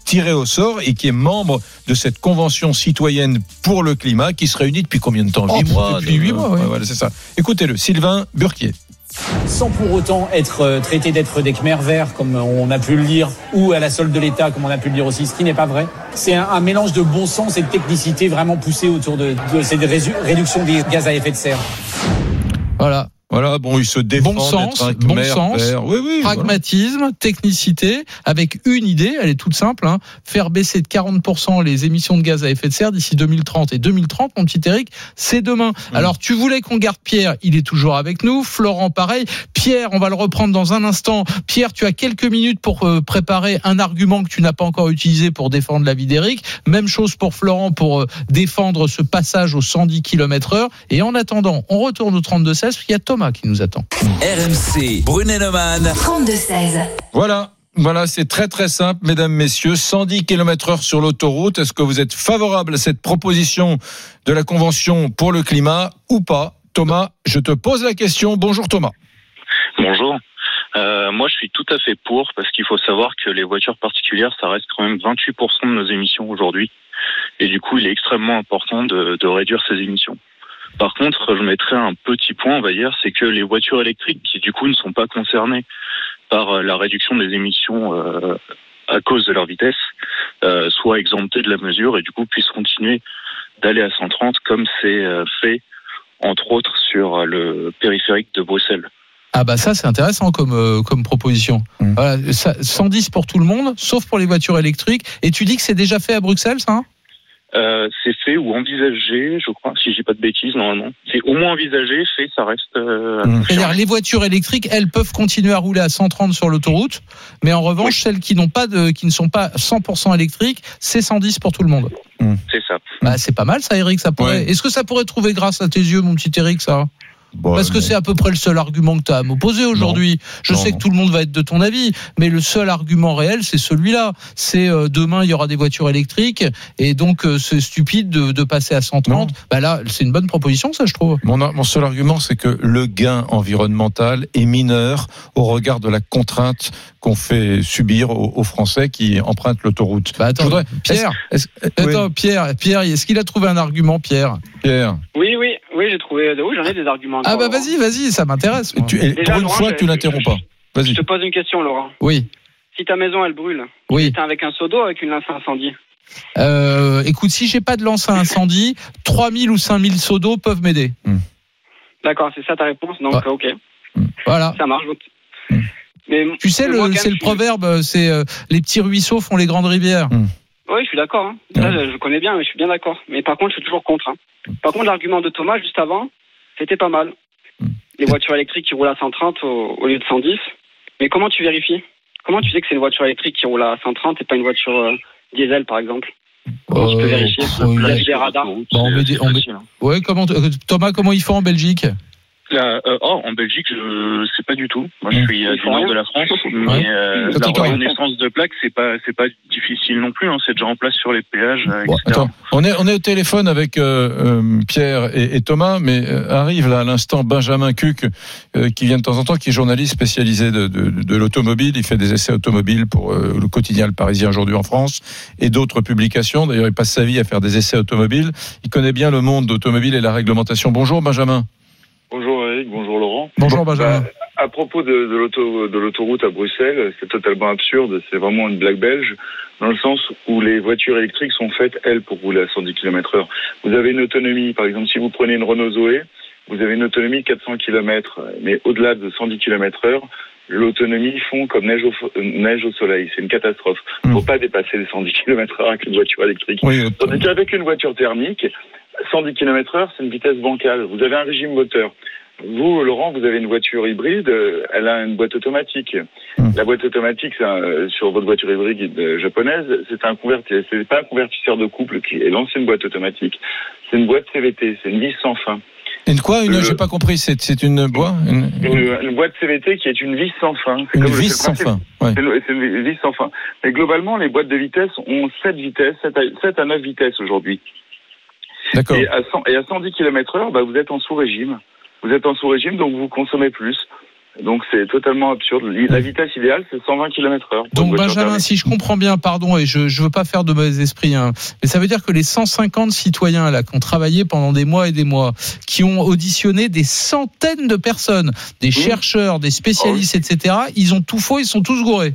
tiré au sort et qui est membre de cette convention citoyenne pour le climat qui se réunit depuis combien de temps? Oh, Huit mois depuis huit mois, ouais. voilà, c'est ça. Écoutez-le, Sylvain Burquier. sans pour autant être euh, traité d'être des Khmer verts, comme on a pu le lire, ou à la solde de l'État, comme on a pu le dire aussi, ce qui n'est pas vrai. C'est un, un mélange de bon sens et de technicité vraiment poussé autour de, de cette réduction des gaz à effet de serre. Voilà. Voilà, bon, il se défend Bon sens, bon sens, vert. Oui, oui, voilà. pragmatisme, technicité, avec une idée, elle est toute simple, hein, faire baisser de 40% les émissions de gaz à effet de serre d'ici 2030. Et 2030, mon petit Eric, c'est demain. Mm. Alors, tu voulais qu'on garde Pierre, il est toujours avec nous. Florent, pareil. Pierre, on va le reprendre dans un instant. Pierre, tu as quelques minutes pour euh, préparer un argument que tu n'as pas encore utilisé pour défendre la vie d'Eric. Même chose pour Florent pour euh, défendre ce passage aux 110 km heure. Et en attendant, on retourne au 32-16 parce qu'il y a Thomas qui nous attend. RMC, Brunet-Neumann. 32-16. Voilà. Voilà, c'est très très simple, mesdames, messieurs. 110 km heure sur l'autoroute. Est-ce que vous êtes favorable à cette proposition de la Convention pour le climat ou pas? Thomas, je te pose la question. Bonjour Thomas. Bonjour. Euh, moi, je suis tout à fait pour parce qu'il faut savoir que les voitures particulières, ça reste quand même 28% de nos émissions aujourd'hui. Et du coup, il est extrêmement important de, réduire ces émissions. Par contre, je mettrais un petit point, on va dire, c'est que les voitures électriques qui du coup ne sont pas concernées par euh, la réduction des émissions euh, à cause de leur vitesse, soient exemptées de la mesure et du coup puissent continuer d'aller à 130 comme c'est fait entre autres sur le périphérique de Bruxelles. Ah bah ça c'est intéressant comme euh, comme proposition. Mm. Voilà, ça, 110 pour tout le monde, sauf pour les voitures électriques. Et tu dis que c'est déjà fait à Bruxelles, ça hein? Euh, c'est fait ou envisagé, je crois, si je dis pas de bêtises, normalement. C'est au moins envisagé, fait, ça reste. Euh, à Mmh. C'est-à-dire les voitures électriques, elles peuvent continuer à rouler à 130 sur l'autoroute, mais en revanche celles qui n'ont pas de, qui ne sont pas 100% électriques, c'est 110 pour tout le monde. C'est ça. Bah c'est pas mal ça, Eric. Ça pourrait. Ouais. Est-ce que ça pourrait trouver grâce à tes yeux, mon petit Eric, ça? Bon, Parce que c'est à peu près le seul argument que tu as à m'opposer aujourd'hui. Je Non, sais non. que tout le monde va être de ton avis, mais le seul argument réel, c'est celui-là. C'est euh, demain, il y aura des voitures électriques, et donc euh, c'est stupide de, de passer à 130. Bah là, c'est une bonne proposition, ça, je trouve. Mon, mon seul argument, c'est que le gain environnemental est mineur au regard de la contrainte qu'on fait subir aux, aux Français qui empruntent l'autoroute. Bah attends, Je voudrais- Pierre. Est-ce- est-ce- oui, Attends, Pierre, Pierre, est-ce qu'il a trouvé un argument, Pierre? Pierre. Oui, oui, oui, j'ai trouvé. Oui, j'en ai des arguments. Ah bah vas-y, vas-y, ça m'intéresse. pour une Laurent, fois je- que tu n'interromps pas. Je Vas-y. te pose une question, Laurent. Oui, Si ta maison, elle brûle, oui. t'es avec un seau d'eau ou avec une lance à incendie Euh, écoute, si j'ai pas de lance à incendie, [LAUGHS] 3000 ou 5000 seaux d'eau peuvent m'aider. D'accord, c'est ça ta réponse Donc, ok, Voilà. ça marche. donc. Mm. Mais, Tu sais, le- c'est le je- proverbe, c'est euh, les petits ruisseaux font les grandes rivières. Oui, je suis d'accord. Hein. Ça, je, je connais bien, mais je suis bien d'accord. Mais par contre, je suis toujours contre. hein. Par contre, l'argument de Thomas, juste avant, c'était pas mal. Mm. Les voitures électriques qui roulent à 130 au, au lieu de 110. Mais comment tu vérifies? Comment tu sais que c'est une voiture électrique qui roule à 130 et pas une voiture euh, diesel, par exemple? Comment tu peux Euh, vérifier? Bon, on met des- on met- Facile, hein. Ouais, comment euh, Thomas, comment ils font en Belgique? Là, euh, oh, en Belgique, je sais pas du tout. Moi, je Mm. suis euh, du nord de la France, mais Ouais. euh, la reconnaissance de plaques, c'est pas, c'est pas difficile non plus. Hein. C'est déjà en place sur les péages, Bon, etc. attends, on est, on est au téléphone avec Pierre et, et Thomas, mais arrive là à l'instant Benjamin Cuc, qui vient de temps en temps, qui est journaliste spécialisé de, de, de l'automobile. Il fait des essais automobiles pour le quotidien Le Parisien aujourd'hui en France et d'autres publications. D'ailleurs, il passe sa vie à faire des essais automobiles. Il connaît bien le monde automobile et la réglementation. Bonjour Benjamin. Bonjour Eric, bonjour Laurent. Bonjour Benjamin. Bah, à propos de, de l'auto- de l'autoroute à Bruxelles, c'est totalement absurde, c'est vraiment une blague belge, dans le sens où les voitures électriques sont faites, elles, pour rouler à 110 km heure. Vous avez une autonomie, par exemple, si vous prenez une Renault Zoé, vous avez une autonomie de 400 km, mais au-delà de 110 km heure, l'autonomie fond comme neige au, fo- neige au soleil. C'est une catastrophe. Il ne faut pas dépasser les 110 km heure avec une voiture électrique. Oui, euh, Tandis qu'avec une voiture thermique, 110 km heure, c'est une vitesse bancale. Vous avez un régime moteur. Vous, Laurent, vous avez une voiture hybride, euh, elle a une boîte automatique. Hmm. La boîte automatique, un- euh, sur votre voiture hybride euh, japonaise, c'est un convertisseur, c'est pas un convertisseur de couple qui est l'ancienne boîte automatique. C'est une boîte CVT, c'est une vis sans fin. Une quoi Une, Euh, j'ai pas compris. C'est, une boîte une, Une, une boîte CVT qui est une vis sans fin. Une vis sans fin. Ouais. C'est une, c'est une vis sans fin. Mais globalement, les boîtes de vitesse ont 7 vitesses, 7 à, 7 à 9 vitesses aujourd'hui. Et à, 100, et à 110 km heure, bah, vous êtes en sous-régime. Vous êtes en sous-régime, donc vous consommez plus. Donc c'est totalement absurde. La vitesse idéale, c'est 120 km heure. pour une Donc Benjamin, si je comprends bien, pardon, et je ne veux pas faire de mauvais esprit, hein, mais ça veut dire que les 150 citoyens là qui ont travaillé pendant des mois et des mois, qui ont auditionné des centaines de personnes, des chercheurs, des spécialistes, etc., ils ont tout faux, ils sont tous gourés.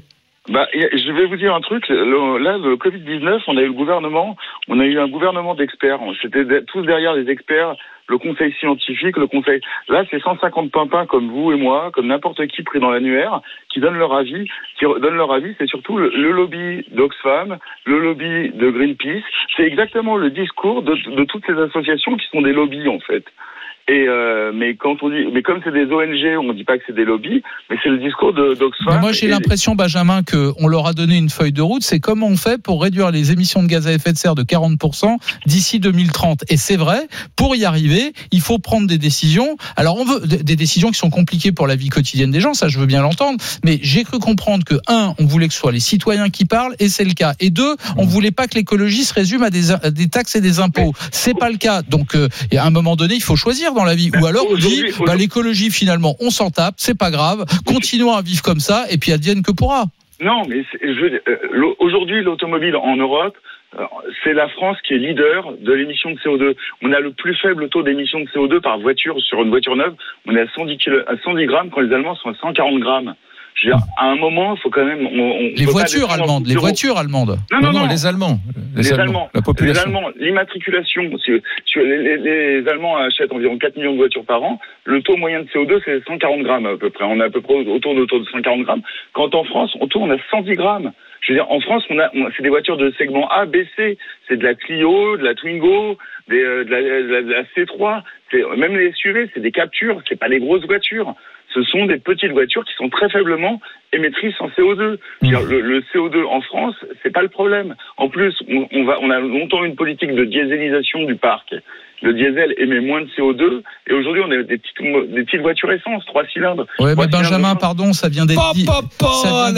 Bah, je vais vous dire un truc. Le- là, le Covid-19, on a eu le gouvernement, on a eu un gouvernement d'experts. C'était tous derrière les experts, le conseil scientifique, le conseil. Là, c'est 150 pimpins comme vous et moi, comme n'importe qui pris dans l'annuaire, qui donnent leur avis. Qui donnent leur avis, c'est surtout le, le lobby d'Oxfam, le lobby de Greenpeace. C'est exactement le discours de, de toutes ces associations qui sont des lobbies, en fait. Et euh, mais quand on dit, mais comme c'est des ONG, on dit pas que c'est des lobbies, mais c'est le discours d'Oxfam. Moi, j'ai l'impression, Benjamin, qu'on leur a donné une feuille de route. C'est comment on fait pour réduire les émissions de gaz à effet de serre de 40% d'ici 2030. Et c'est vrai, pour y arriver, il faut prendre des décisions. Alors, on veut des décisions qui sont compliquées pour la vie quotidienne des gens, ça, je veux bien l'entendre. Mais j'ai cru comprendre que, un, on voulait que ce soit les citoyens qui parlent, et c'est le cas. Et deux, on voulait pas que l'écologie se résume à des, à des taxes et des impôts. C'est pas le cas. Donc, euh, à un moment donné, il faut choisir dans la vie. Ou alors, on dit, bah, l'écologie, finalement, on s'en tape, c'est pas grave, continuons à vivre comme ça, et puis advienne que pourra. Non, mais euh, aujourd'hui, l'automobile en Europe, euh, c'est la France qui est leader de l'émission de CO2. On a le plus faible taux d'émission de CO2 par voiture sur une voiture neuve. On est à 110, kilo, à 110 grammes quand les Allemands sont à 140 grammes. Je veux dire, à un moment, il faut quand même. On, on Les voitures allemandes, les voitures allemandes. Non, non, non, les Allemands. Les, Allemands, La les population. Allemands, l'immatriculation. les, les- les Allemands achètent environ 4 millions de voitures par an. Le taux moyen de CO2, c'est 140 grammes à peu près. On est à peu près autour de, autour de 140 grammes. Quand en France, on tourne à 110 grammes. Je veux dire, en France, on a, on- c'est des voitures de segment A, B, C. C'est de la Clio, de la Twingo, des, euh, de, la, de la- de la C3. C'est, même les SUV, c'est des captures. C'est pas des grosses voitures. Ce sont des petites voitures qui sont très faiblement émettrices en CO2. Je veux dire, le, le CO2 en France, c'est pas le problème. En plus, on, on va, on a longtemps eu une politique de dieselisation du parc. Le diesel émet moins de CO2 et aujourd'hui on a des petites, des voitures essence, trois cylindres. Ouais, mais Trois cylindres Benjamin, pardon, ça vient dit.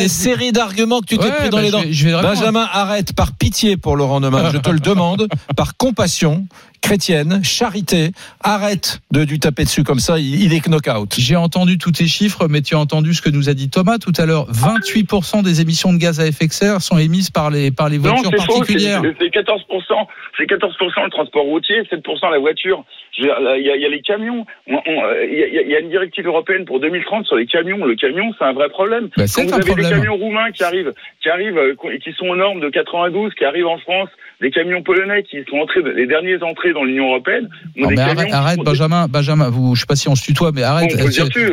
séries d'arguments que tu t'es Ouais, pris dans bah, les je dents. vais- je vais. Benjamin, arrête par pitié pour Laurent Neumann. Je te le demande, [LAUGHS] par compassion chrétienne, charité, arrête de lui taper dessus comme ça. Il, il est knock-out. J'ai entendu tous tes chiffres, mais tu as entendu ce que nous a dit Thomas tout à l'heure. 28% des émissions de gaz à effet de serre sont émises par les, par les Non, voitures particulières. c'est 14%, c'est 14% le transport routier, 7% la voiture. Je veux dire, là, Il y, a, il y a les camions. On- on, Il y, a- il y a une directive européenne pour 2030 sur les camions. Le camion, c'est un vrai problème. Bah, Quand vous un avez problème. des camions roumains qui arrivent, qui arrivent, euh, et qui sont aux normes de 92, qui arrivent en France, des camions polonais qui sont entrés, les derniers entrées dans l'Union européenne. ont Non, des mais arrête, qui arrête sont- Benjamin, Benjamin, vous, je sais pas si on se tutoie, mais arrête. Bon,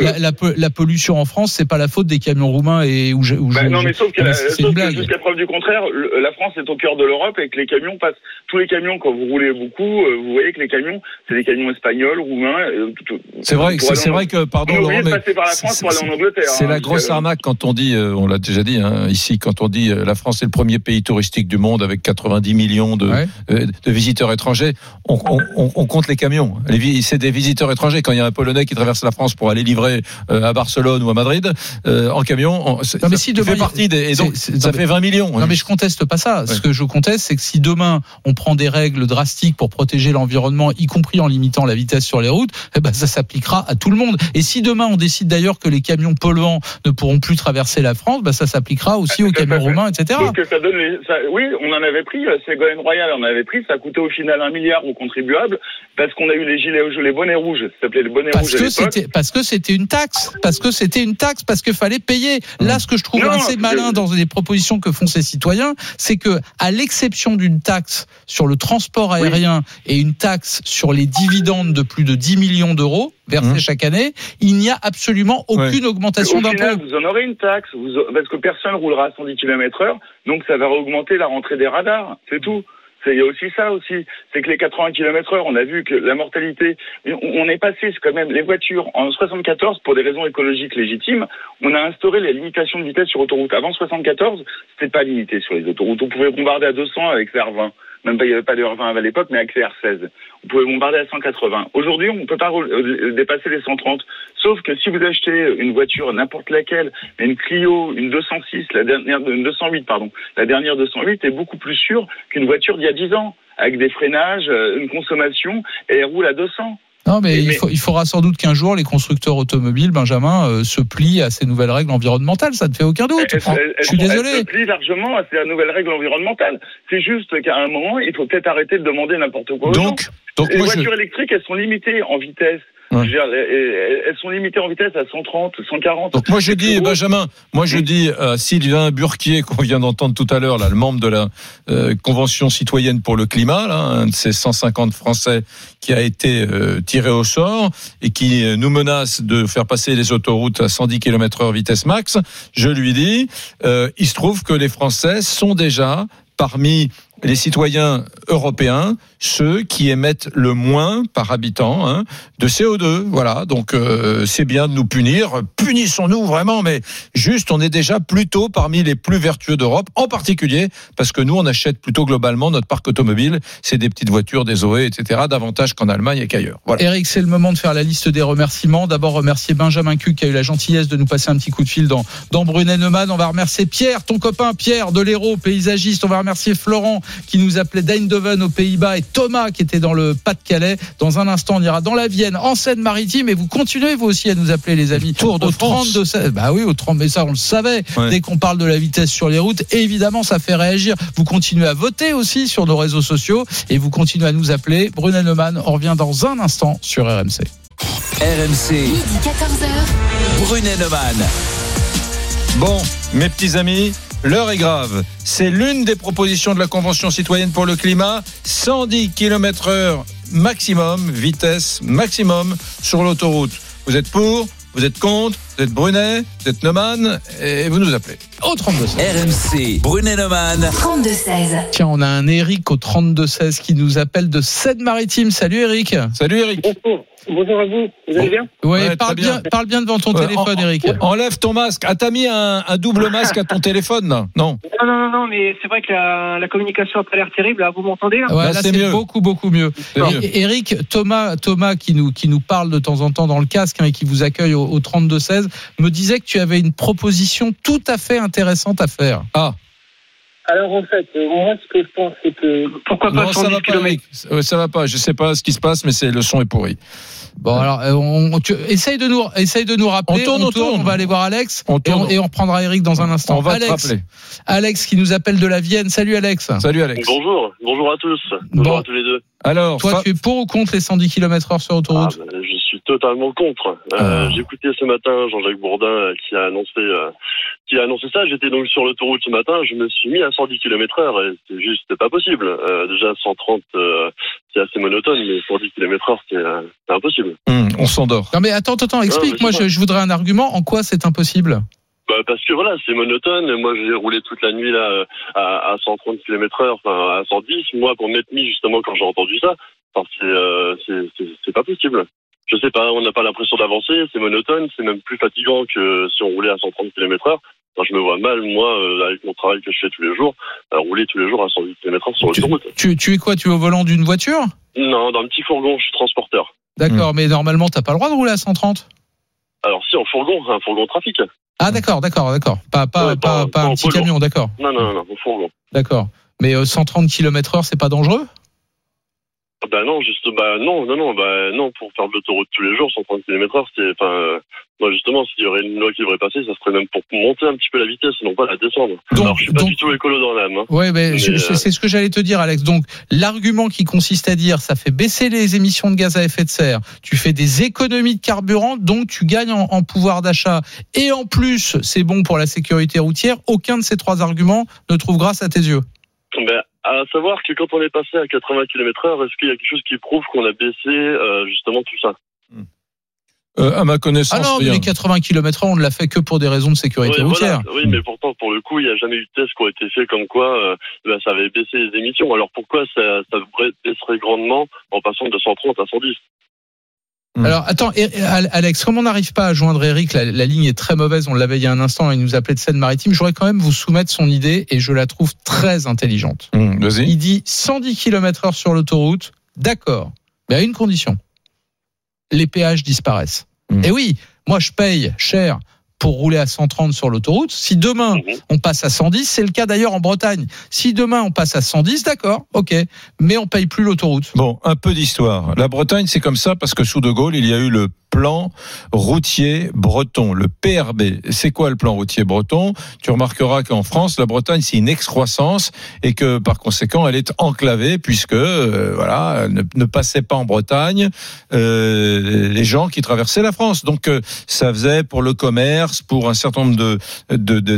la, la la pollution en France, c'est pas la faute des camions roumains et où je, où Bah je- non, mais sauf que, c'est une que jusqu'à preuve du contraire, le- la France est au cœur de l'Europe et que les camions passent. Tous les camions, quand vous roulez beaucoup, euh, vous voyez que les camions, c'est des camions espagnols, roumains. euh, C'est vrai, c'est c'est vrai que, pardon, Laurent, mais passer par la France pour aller en Angleterre. C'est hein, la grosse arnaque quand on dit, euh, on l'a déjà dit hein, ici, quand on dit la France est le premier pays touristique du monde avec 90 millions de, Ouais. euh, de visiteurs étrangers. On, on- on- on compte les camions. Les C'est des visiteurs étrangers. Quand il y a un Polonais qui traverse la France pour aller livrer euh, à Barcelone ou à Madrid euh, en camion, on, c'est- Non, mais ça fait demain, partie des. Et donc, c'est- c'est- ça non, fait 20 millions. Non mais je conteste pas ça. Ce que je conteste, c'est que si demain on prend des règles drastiques pour protéger l'environnement, y compris en limitant la vitesse sur les routes, eh ben ça s'appliquera à tout le monde. Et si demain on décide d'ailleurs que les camions polluants ne pourront plus traverser la France, ben ça s'appliquera aussi aux Tout à camions roumains, etc. Donc ça donne les, ça- oui, on en avait pris, euh, Ségolène Royal en avait pris, ça a coûté au final un milliard aux contribuables parce qu'on a eu les gilets rouges, les bonnets rouges, ça s'appelait les bonnets Parce rouges que parce que c'était une taxe, parce que c'était une taxe, parce qu'il fallait payer. Là, ce que je trouve Non, assez malin dans les propositions que font ces citoyens, c'est que, à l'exception d'une taxe sur le transport aérien et une taxe sur les dividendes de plus de 10 millions d'euros versés Mmh. chaque année, il n'y a absolument aucune augmentation d'impôts. vous en aurez une taxe, vous, parce que personne roulera à 110 km heure, donc ça va augmenter la rentrée des radars, c'est tout. Il y a aussi ça aussi, c'est que les 80 km heure, on a vu que la mortalité, on est passé quand même les voitures en 74 pour des raisons écologiques légitimes, on a instauré les limitations de vitesse sur autoroute. Avant 74, c'était pas limité sur les autoroutes, on pouvait bombarder à 200 avec CR20. Même pas, il n'y avait pas de R20 à l'époque, mais avec CR16. On pouvait bombarder à 180. Aujourd'hui, on ne peut pas euh, dépasser les 130. Sauf que si vous achetez une voiture, n'importe laquelle, une Clio, une 206, la dernière, une 208, pardon, la dernière 208 est beaucoup plus sûre qu'une voiture d'il y a 10 ans, avec des freinages, euh, une consommation, et elle roule à 200. Non, mais, Mais- il, faut- il faudra sans doute qu'un jour les constructeurs automobiles, Benjamin, euh, se plient à ces nouvelles règles environnementales. Ça ne fait aucun doute. Elle- Fran- elle- Je suis elle- désolé. Elle se plie largement à la nouvelle règle environnementale. C'est juste qu'à un moment, il faut peut-être arrêter de demander n'importe quoi. aux gens. Donc, donc les moi, je, voitures électriques, elles sont limitées en vitesse. Ouais. Dire, elles- sont limitées en vitesse à 130, 140. Donc moi je dis. Benjamin, moi je dis à Sylvain Burquier [LAUGHS] qu'on vient d'entendre tout à l'heure là, le membre de la euh, convention citoyenne pour le climat, là, un de ces 150 Français qui a été euh, tiré au sort et qui euh, nous menace de faire passer les autoroutes à 110 km/h vitesse max. Je lui dis, il se trouve que les Français sont déjà parmi les citoyens européens ceux qui émettent le moins par habitant hein, de CO2. Voilà, donc euh, c'est bien de nous punir. Punissons-nous vraiment, mais juste, on est déjà plutôt parmi les plus vertueux d'Europe, en particulier parce que nous, on achète plutôt globalement notre parc automobile. C'est des petites voitures, des Zoé, etc., davantage qu'en Allemagne et qu'ailleurs. Eric, c'est le moment de faire la liste des remerciements. D'abord, remercier Benjamin Cuc qui a eu la gentillesse de nous passer un petit coup de fil dans, dans Brunet-Neumann. On va remercier Pierre, ton copain Pierre de l'Hérault, paysagiste. On va remercier Florent qui nous appelait d'Eindhoven aux Pays-Bas et Thomas qui était dans le Pas-de-Calais. Dans un instant, on ira dans la Vienne, en Seine-Maritime. Et vous continuez, vous aussi, à nous appeler, les amis. Tour de au France. 32 16. Bah oui, au 30, mais ça, on le savait. Ouais. Dès qu'on parle de la vitesse sur les routes, évidemment, ça fait réagir. Vous continuez à voter aussi sur nos réseaux sociaux et vous continuez à nous appeler. Brunet Neumann, on revient dans un instant sur RMC. RMC, Midi 14h. Brunet-Neumann. Bon, mes petits amis, l'heure est grave. C'est l'une des propositions de la Convention citoyenne pour le climat. 110 km heure maximum, vitesse maximum sur l'autoroute. Vous êtes pour Vous êtes contre Vous êtes Brunet Vous êtes Neumann Et vous nous appelez. Au 32 16. RMC, Brunet-Neumann. 32 16. Tiens, on a un Eric au 32 16 qui nous appelle de Seine-Maritime. Salut Eric. Salut Eric. Bonjour. Bonjour à vous. Vous allez bien? Ouais, Ouais, parle bien. bien. parle bien devant ton Euh, téléphone, en- Eric. Enlève ton masque. Ah, t'as mis un, un double masque à ton téléphone là Non? Non, non, non, non, mais c'est vrai que la, la communication a pas l'air terrible. Là, vous m'entendez là? Ouais, Là, là, c'est beaucoup, beaucoup mieux. Eric, Thomas, Thomas qui nous, qui nous parle de temps en temps dans le casque hein, et qui vous accueille au, au 32-16, me disait que tu avais une proposition tout à fait intéressante à faire. Ah, Alors en fait, euh, moi ce que je pense, c'est que pourquoi pas non, ça 110 va pas, km. Euh, Ça va pas. Je sais pas ce qui se passe, mais c'est le son est pourri. Bon, alors, euh, on, tu, essaye, de nous, essaye de nous rappeler. On tourne, on tourne. on va aller voir Alex. On et, on, tourne. et on reprendra Eric dans un instant. On va te Alex, rappeler. Alex qui nous appelle de la Vienne. Salut Alex. Salut Alex. Bonjour, bonjour à tous. Bonjour Bon. à tous les deux. Alors, Toi, Fa- tu es pour ou contre les 110 km heure sur Ah, autoroute bah, je suis totalement contre. Euh, Ah. J'ai écouté ce matin Jean-Jacques Bourdin euh, qui a annoncé euh, qui a annoncé ça. J'étais donc sur l'autoroute ce matin. Je me suis mis à 110 km heure et c'est juste pas possible. Euh, déjà 130 euh, c'est assez monotone, mais 110 km heure c'est euh, impossible. Hum, on s'endort. Non mais attends, attends, explique. mais Moi, c'est je, je voudrais un argument. En quoi c'est impossible? Bah, parce que voilà, c'est monotone. Moi, j'ai roulé toute la nuit là euh, à, à 130 km heure, enfin à 110. Moi, pour m'être mis justement quand j'ai entendu ça, enfin, c'est euh, c'est- pas possible. Je sais pas, on n'a pas l'impression d'avancer, c'est monotone, c'est même plus fatigant que si on roulait à 130 km heure. Enfin, je me vois mal, moi, euh, avec mon travail que je fais tous les jours, à rouler tous les jours à 110 km heure sur Tu- l'autoroute. tu, tu es quoi? Tu es au volant d'une voiture? Non, dans un petit fourgon, je suis transporteur. D'accord, mais normalement, t'as pas le droit de rouler à 130 Alors si, en fourgon, un fourgon trafic. Ah d'accord, d'accord, d'accord. Pas, pas, Ouais, pas, pas- un petit camion, d'accord. Non, non, non, non, au fourgon. D'accord. Mais euh, 130 km heure, c'est pas dangereux? Bah non, juste, bah non, non, non, bah non, pour faire de l'autoroute tous les jours, 130 km heure, c'est, enfin, euh, moi justement, s'il y aurait une loi qui devrait passer, ça serait même pour monter un petit peu la vitesse, non pas la descendre. Donc- Alors, je suis pas donc- du tout écolo dans l'âme. Hein. Ouais, mais, Mais, euh, c'est ce que j'allais te dire, Alex. Donc, l'argument qui consiste à dire, ça fait baisser les émissions de gaz à effet de serre, tu fais des économies de carburant, donc tu gagnes en, en pouvoir d'achat, et en plus, c'est bon pour la sécurité routière. Aucun de ces trois arguments ne trouve grâce à tes yeux. Ben, à savoir que quand on est passé à 80 km heure, est-ce qu'il y a quelque chose qui prouve qu'on a baissé euh, justement tout ça? Euh, à ma connaissance, Ah non, mais les 80 km heure, on ne l'a fait que pour des raisons de sécurité voilà. routière. Oui, mais pourtant, pour le coup, il n'y a jamais eu de test qui ont été faits comme quoi euh, ben, ça avait baissé les émissions. Alors pourquoi ça, ça baisserait grandement en passant de 130 à 110 Hmm. Alors attends, Alex, comme on n'arrive pas à joindre Eric, la, la ligne est très mauvaise, on l'avait il y a un instant, il nous appelait de Seine-Maritime, je voudrais quand même vous soumettre son idée et je la trouve très intelligente. Vas-y. Il dit 110 km heure sur l'autoroute, d'accord, mais à une condition. Les péages disparaissent. Hmm. Et oui, moi je paye cher pour rouler à 130 sur l'autoroute. Si demain Mhm. on passe à 110, c'est le cas d'ailleurs en Bretagne. Si demain on passe à 110, d'accord, ok, mais on paye plus l'autoroute. Bon, un peu d'histoire. La Bretagne, c'est comme ça parce que sous De Gaulle, il y a eu le plan routier breton, le PRB. C'est quoi le plan routier breton? Tu remarqueras qu'en France, la Bretagne, c'est une excroissance et que par conséquent, elle est enclavée puisque euh, voilà, ne, ne passait pas en Bretagne euh, les gens qui traversaient la France. Donc euh, ça faisait pour le commerce, pour un certain nombre de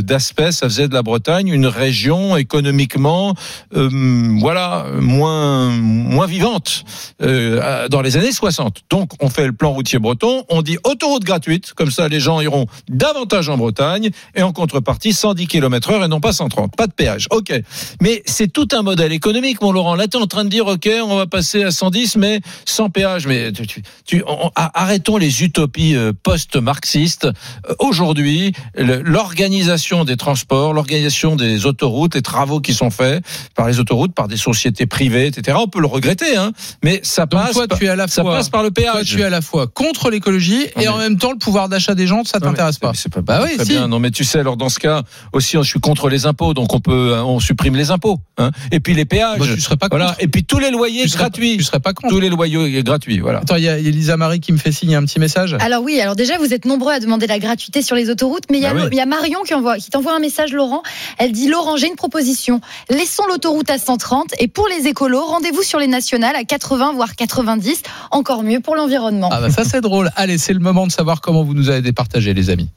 d'aspects, ça faisait de la Bretagne une région économiquement voilà moins moins vivante dans les années 60. Donc on fait le plan routier breton, on dit autoroute gratuite, comme ça les gens iront davantage en Bretagne et en contrepartie 110 km heure et non pas 130, pas de péage. Ok, mais c'est tout un modèle économique, mon Laurent. Là tu es en train de dire ok, on va passer à 110 mais sans péage. Mais tu, tu- tu- on- on- arrêtons les utopies euh, post-marxistes. Euh, Aujourd'hui, l'organisation des transports, l'organisation des autoroutes, les travaux qui sont faits par les autoroutes, par des sociétés privées, etc. On peut le regretter, hein, mais ça Donc passe. toi, par- tu es à la ça fois, passe par le toi, péage. tu es à la fois contre l'écologie et mais- en même temps le pouvoir d'achat des gens, ça t'intéresse pas. C'est pas Bah oui, très si. bien. Non, mais tu sais, alors dans ce cas aussi, je suis contre les impôts, donc on peut, on supprime les impôts, hein. Et puis les péages. Bah, tu serais pas voilà. contre. Et puis tous les loyers Tu serais- gratuits. Tu serais pas contre. Tous les loyers gratuits, voilà. Attends, il y a Elisa Marie qui me fait signer un petit message. Alors oui, alors déjà vous êtes nombreux à demander la gratuité sur les autoroutes, mais il y, a Bah oui. y a Marion qui envoie, qui t'envoie un message, Laurent. Elle dit Laurent, j'ai une proposition. Laissons l'autoroute à 130 et pour les écolos, rendez-vous sur les nationales à 80 voire 90. Encore mieux pour l'environnement. Ah bah ça c'est drôle. Allez, c'est le moment de savoir comment vous nous avez départagé, les amis.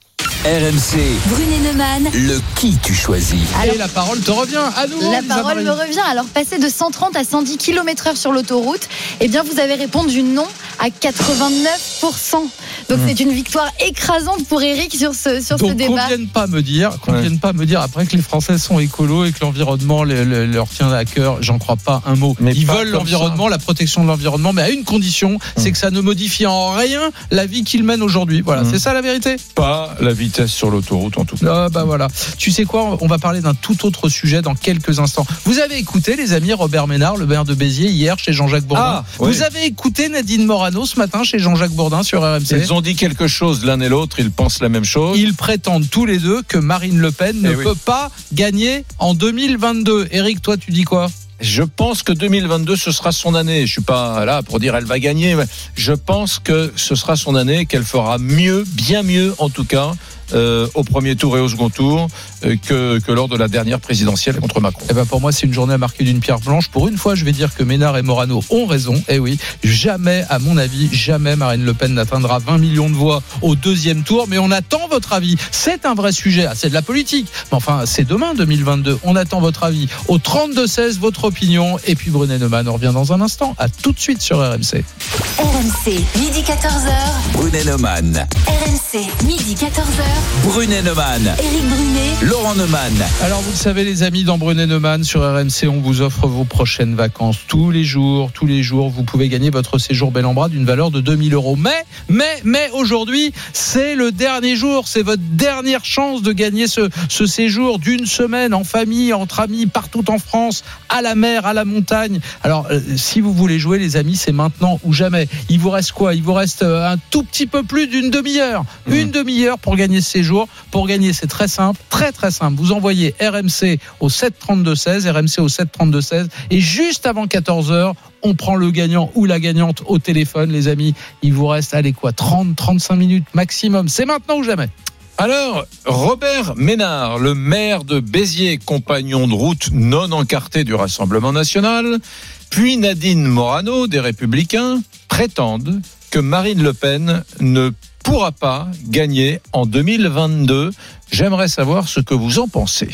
RMC, Brunet Neumann, le qui tu choisis. Et la parole te revient à nouveau. La parole me revient. Alors, passer de 130 à 110 km heure sur l'autoroute, eh bien, vous avez répondu non à 89%. Donc, c'est une victoire écrasante pour Eric sur ce, sur ce Donc qu'on débat. vienne pas me dire, qu'on Ouais. vienne pas me dire après que les Français sont écolos et que l'environnement le- le- leur tient à cœur. J'en crois pas un mot. Mais Ils veulent l'environnement, la protection de l'environnement, mais à une condition, c'est que ça ne modifie en rien la vie qu'ils mènent aujourd'hui. Voilà, Mm. c'est ça la vérité. Pas la vitesse sur l'autoroute en tout cas. Ah bah voilà. Tu sais quoi On va parler d'un tout autre sujet dans quelques instants. Vous avez écouté les amis Robert Ménard, le maire de Béziers hier chez Jean-Jacques Bourdin. Ah, oui. Vous avez écouté Nadine Morano ce matin chez Jean-Jacques Bourdin sur RMC. Ils ont dit quelque chose l'un et l'autre, ils pensent la même chose. Ils prétendent tous les deux que Marine Le Pen ne Eh oui. peut pas gagner en 2022. Eric, toi, tu dis quoi? Je pense que 2022 ce sera son année. Je suis pas là pour dire elle va gagner. mais Je pense que ce sera son année, qu'elle fera mieux, bien mieux en tout cas. Euh, au premier tour et au second tour que, que lors de la dernière présidentielle contre Macron. Eh ben pour moi, c'est une journée à marquer d'une pierre blanche. Pour une fois, je vais dire que Ménard et Morano ont raison. Eh oui, jamais, à mon avis, jamais Marine Le Pen n'atteindra 20 millions de voix au deuxième tour. Mais on attend votre avis. C'est un vrai sujet. Ah, c'est de la politique. Mais enfin, c'est demain, 2022. On attend votre avis. Au 32-16, votre opinion. Et puis Brunet Neumann, on revient dans un instant. À tout de suite sur RMC. RMC, midi 14h. Brunet Neumann, RMC, midi 14h. Brunet Neumann, Éric Brunet. Laurent Neumann. Alors vous le savez les amis, dans Brunet Neumann sur RMC, on vous offre vos prochaines vacances tous les jours, tous les jours. Vous pouvez gagner votre séjour bel en bras d'une valeur de 2000 euros. Mais, mais, mais aujourd'hui, c'est le dernier jour, c'est votre dernière chance de gagner ce, ce séjour d'une semaine en famille, entre amis, partout en France, à la mer, à la montagne. Alors euh, si vous voulez jouer les amis, c'est maintenant ou jamais. Il vous reste quoi? Il vous reste euh, un tout petit peu plus d'une demi-heure. Une demi-heure pour gagner ce séjour. Pour gagner, c'est très simple, très très simple. Vous envoyez RMC au 732-16, RMC au 732-16, et juste avant 14h, on prend le gagnant ou la gagnante au téléphone, les amis. Il vous reste, allez quoi, 30, 35 minutes maximum. C'est maintenant ou jamais. Alors, Robert Ménard, le maire de Béziers, compagnon de route non encarté du Rassemblement national, puis Nadine Morano des Républicains prétendent que Marine Le Pen ne pourra pas gagner en 2022. J'aimerais savoir ce que vous en pensez.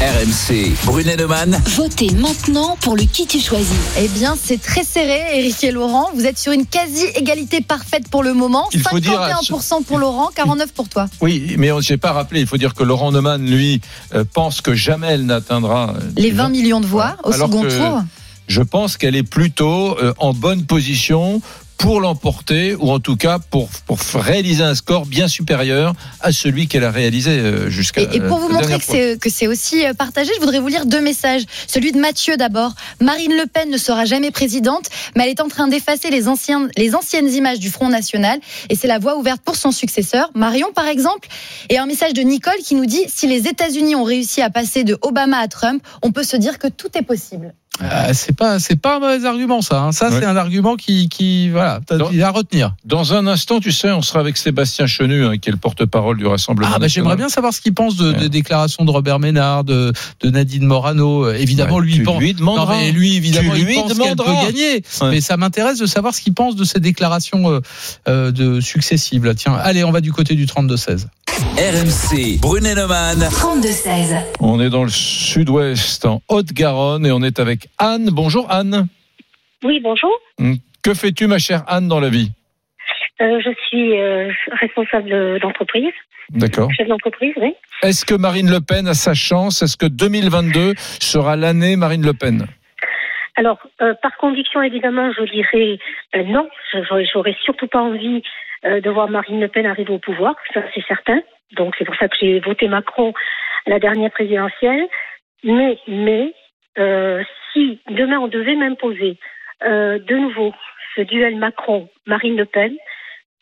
RMC, Brunet Neumann. Votez maintenant pour le qui tu choisis. Eh bien, c'est très serré, Eric et Laurent. Vous êtes sur une quasi-égalité parfaite pour le moment. Il faut dire- 51% pour Laurent, 49% pour toi. Oui, mais je n'ai pas rappelé, il faut dire que Laurent Neumann, lui, euh, pense que jamais elle n'atteindra euh, Les 20 millions de voix au Alors second tour. Je pense qu'elle est plutôt euh, en bonne position pour l'emporter ou en tout cas pour, pour réaliser un score bien supérieur à celui qu'elle a réalisé euh, jusqu'à. Et, et pour vous montrer que c'est, que c'est aussi euh, partagé, je voudrais vous lire deux messages. Celui de Mathieu d'abord. Marine Le Pen ne sera jamais présidente, mais elle est en train d'effacer les, anciens, les anciennes images du Front National. Et c'est la voie ouverte pour son successeur, Marion par exemple. Et un message de Nicole qui nous dit si les États-Unis ont réussi à passer de Obama à Trump, on peut se dire que tout est possible. Euh, c'est pas, c'est pas un mauvais argument, ça. hein. Ça, Ouais. c'est un argument qui, qui voilà, est à retenir. Dans un instant, tu sais, on sera avec Sébastien Chenu, hein, qui est le porte-parole du Rassemblement. Ah, bah, j'aimerais bien savoir ce qu'il pense de, Ouais. des déclarations de Robert Ménard, de, de Nadine Morano. Euh, Évidemment, Ouais, lui, tu il pense. lui demanderas. Non, mais lui, évidemment, Tu il lui pense qu'elle peut gagner. Ouais. Mais ça m'intéresse de savoir ce qu'il pense de ces déclarations euh, euh, de successibles. Tiens, allez, on va du côté du 32-16. RMC, Brunet-Neumann. 32-16. On est dans le sud-ouest, en Haute-Garonne, et on est avec Anne. Bonjour Anne. Oui, bonjour. Hum, Que fais-tu, ma chère Anne, dans la vie? Euh, je suis euh, responsable d'entreprise, D'accord. chef d'entreprise, oui. Est-ce que Marine Le Pen a sa chance? Est-ce que 2022 sera l'année Marine Le Pen? Alors, euh, par conviction, évidemment, je dirais non. J'aurais, surtout pas envie de voir Marine Le Pen arriver au pouvoir, ça c'est certain. Donc c'est pour ça que j'ai voté Macron à la dernière présidentielle. Mais, mais euh, si demain on devait m'imposer euh, de nouveau ce duel Macron-Marine Le Pen,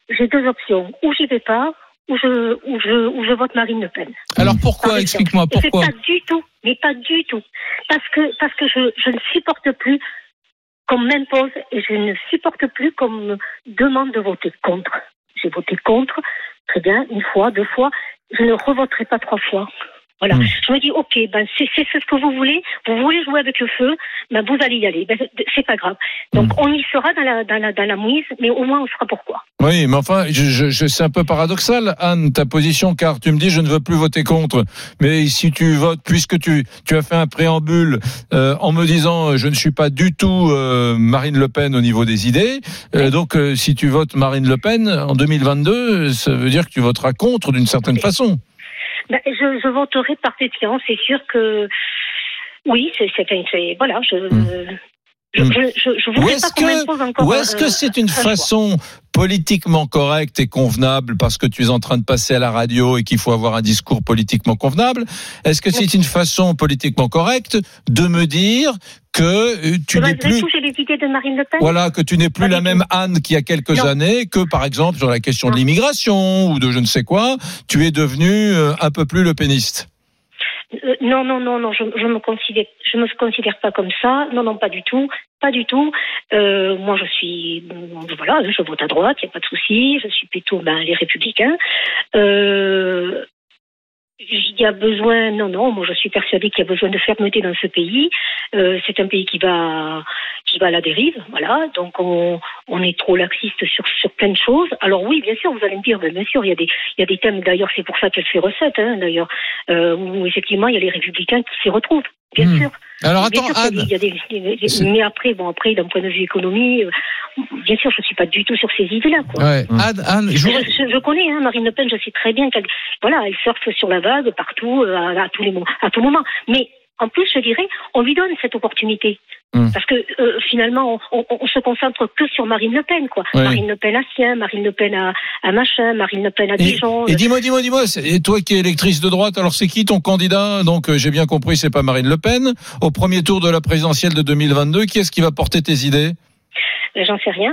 j'ai deux options. Ou j'y vais pas, ou je, ou je, ou je vote Marine Le Pen. Alors pourquoi? Explique-moi pourquoi. pas du tout, mais pas du tout. Parce que, parce que je, je ne supporte plus qu'on m'impose et je ne supporte plus qu'on me demande de voter contre. J'ai voté contre, très bien, une fois, deux fois. Je ne revoterai pas trois fois. Voilà. Mm. Je me dis, ok, ben c'est ce que vous voulez. Vous voulez jouer avec le feu, ben vous allez y aller. Ben, c'est pas grave. Donc Mm. on y sera dans la, dans la, dans la mouise, mais au moins on saura pourquoi. Oui, mais enfin, je, je, je- c'est un peu paradoxal, Anne, ta position, car tu me dis je ne veux plus voter contre. Mais si tu votes, puisque tu, tu as fait un préambule euh, en me disant euh, je ne suis pas du tout euh, Marine Le Pen au niveau des idées, euh, donc euh, si tu votes Marine Le Pen en 2022, ça veut dire que tu voteras contre d'une certaine façon. Ben, je, je voterai par défiance. C'est sûr que oui, c'est voilà. Je, je, Mm. Je, je, je Ou est-ce que, est-ce que euh, c'est une un choix. façon politiquement correcte et convenable parce que tu es en train de passer à la radio et qu'il faut avoir un discours politiquement convenable Est-ce que c'est une façon politiquement correcte de me dire que euh, tu que n'es plus de Marine Le Pen? voilà que tu n'es plus Pas la même. Anne qu'il y a quelques Non. années que par exemple sur la question de l'immigration ou de je ne sais quoi, tu es devenu euh, un peu plus le péniste. Euh, non, non, non, non, je, je me considère, je me considère pas comme ça. Non, non, pas du tout, pas du tout. Euh, moi, je suis, voilà, je vote à droite, il y a pas de souci. Je suis plutôt ben, les républicains. Euh, il y a besoin, non, non, moi je suis persuadée qu'il y a besoin de fermeté dans ce pays. Euh, c'est un pays qui va, qui va à la dérive, voilà. Donc on, on est trop laxiste sur, sur plein de choses. Alors oui, bien sûr, vous allez me dire, bien sûr, il y a des, il y a des thèmes. D'ailleurs, c'est pour ça qu'elle fait recette, hein, d'ailleurs, euh, où effectivement il y a les républicains qui s'y retrouvent, bien Hmm. sûr. Alors attends, Anne. des- des- mais après, bon, après, d'un point de vue économie, euh, bien sûr, je suis pas du tout sur ces idées-là. Ouais. Anne, Anne, je connais hein, Marine Le Pen, je sais très bien qu'elle, voilà, elle surfe sur la vague partout, euh, à, à tous les à tout moment. Mais en plus, je dirais, on lui donne cette opportunité. Mm. Parce que euh, finalement, on, on, on se concentre que sur Marine Le Pen, quoi. Marine Le Pen à Sien, Marine Le Pen à, à Machin, Marine Le Pen à Dijon. et dis-moi, dis-moi, dis-moi, et toi qui es électrice de droite, alors c'est qui ton candidat? Donc euh, j'ai bien compris, c'est pas Marine Le Pen. Au premier tour de la présidentielle de 2022, qui est-ce qui va porter tes idées? J'en sais rien.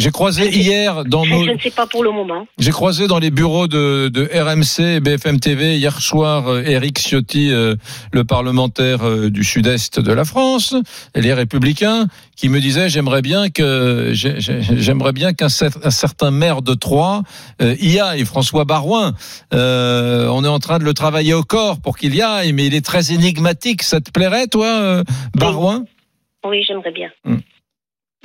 J'ai croisé hier dans nos, je ne sais pas pour le moment. j'ai croisé dans les bureaux de, de RMC et BFM TV hier soir euh, Éric Ciotti, euh, le parlementaire euh, du sud-est de la France, et les Républicains, qui me disait j'aimerais bien que j'ai- j'ai- j'aimerais bien qu'un cer- un certain maire de Troyes euh, y aille, François Barouin. Euh, on est en train de le travailler au corps pour qu'il y aille, mais il est très énigmatique. Ça te plairait, toi, euh, Barouin? Oui, j'aimerais bien. Mm.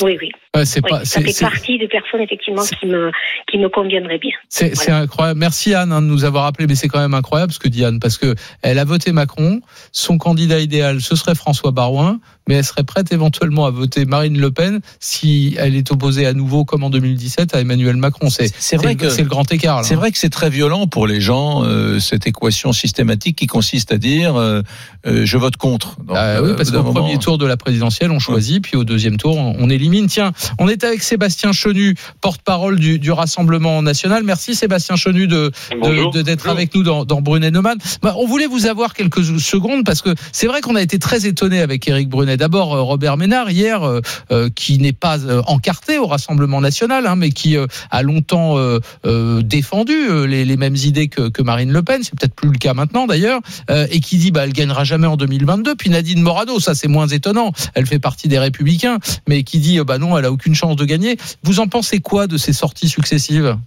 Oui, oui. Ouais, c'est Oui, pas, ça fait partie des personnes effectivement qui me qui me conviendraient bien. C'est c'est incroyable. Merci Anne hein, de nous avoir appelé, mais c'est quand même incroyable ce que dit Anne, parce que elle a voté Macron. Son candidat idéal, ce serait François Barouin, mais elle serait prête éventuellement à voter Marine Le Pen si elle est opposée à nouveau, comme en 2017, à Emmanuel Macron. C'est vrai le- que- c'est le grand écart. C'est vrai que c'est très violent pour les gens euh, cette équation systématique qui consiste à dire euh, euh, je vote contre. Donc, Ah oui, parce qu'au moment- premier tour de la présidentielle, on choisit, puis au deuxième tour, on élimine. Tiens, on est avec Sébastien Chenu, porte-parole du, du Rassemblement national. Merci Sébastien Chenu de Bonjour. de- de- d'être avec nous dans, dans Brunet Neumann. Bah, on voulait vous avoir quelques secondes parce que c'est vrai qu'on a été très étonné avec Éric Brunet. D'abord euh, Robert Ménard hier, euh, euh, qui n'est pas encarté au Rassemblement national, hein, mais qui a longtemps défendu les, mêmes idées que, Marine Le Pen. C'est peut-être plus le cas maintenant d'ailleurs, et qui dit bah elle gagnera jamais en 2022. Puis Nadine Morano, ça c'est moins étonnant. Elle fait partie des Républicains, mais qui dit bah non, elle a aucune chance de gagner. Vous en pensez quoi de ces sorties successives?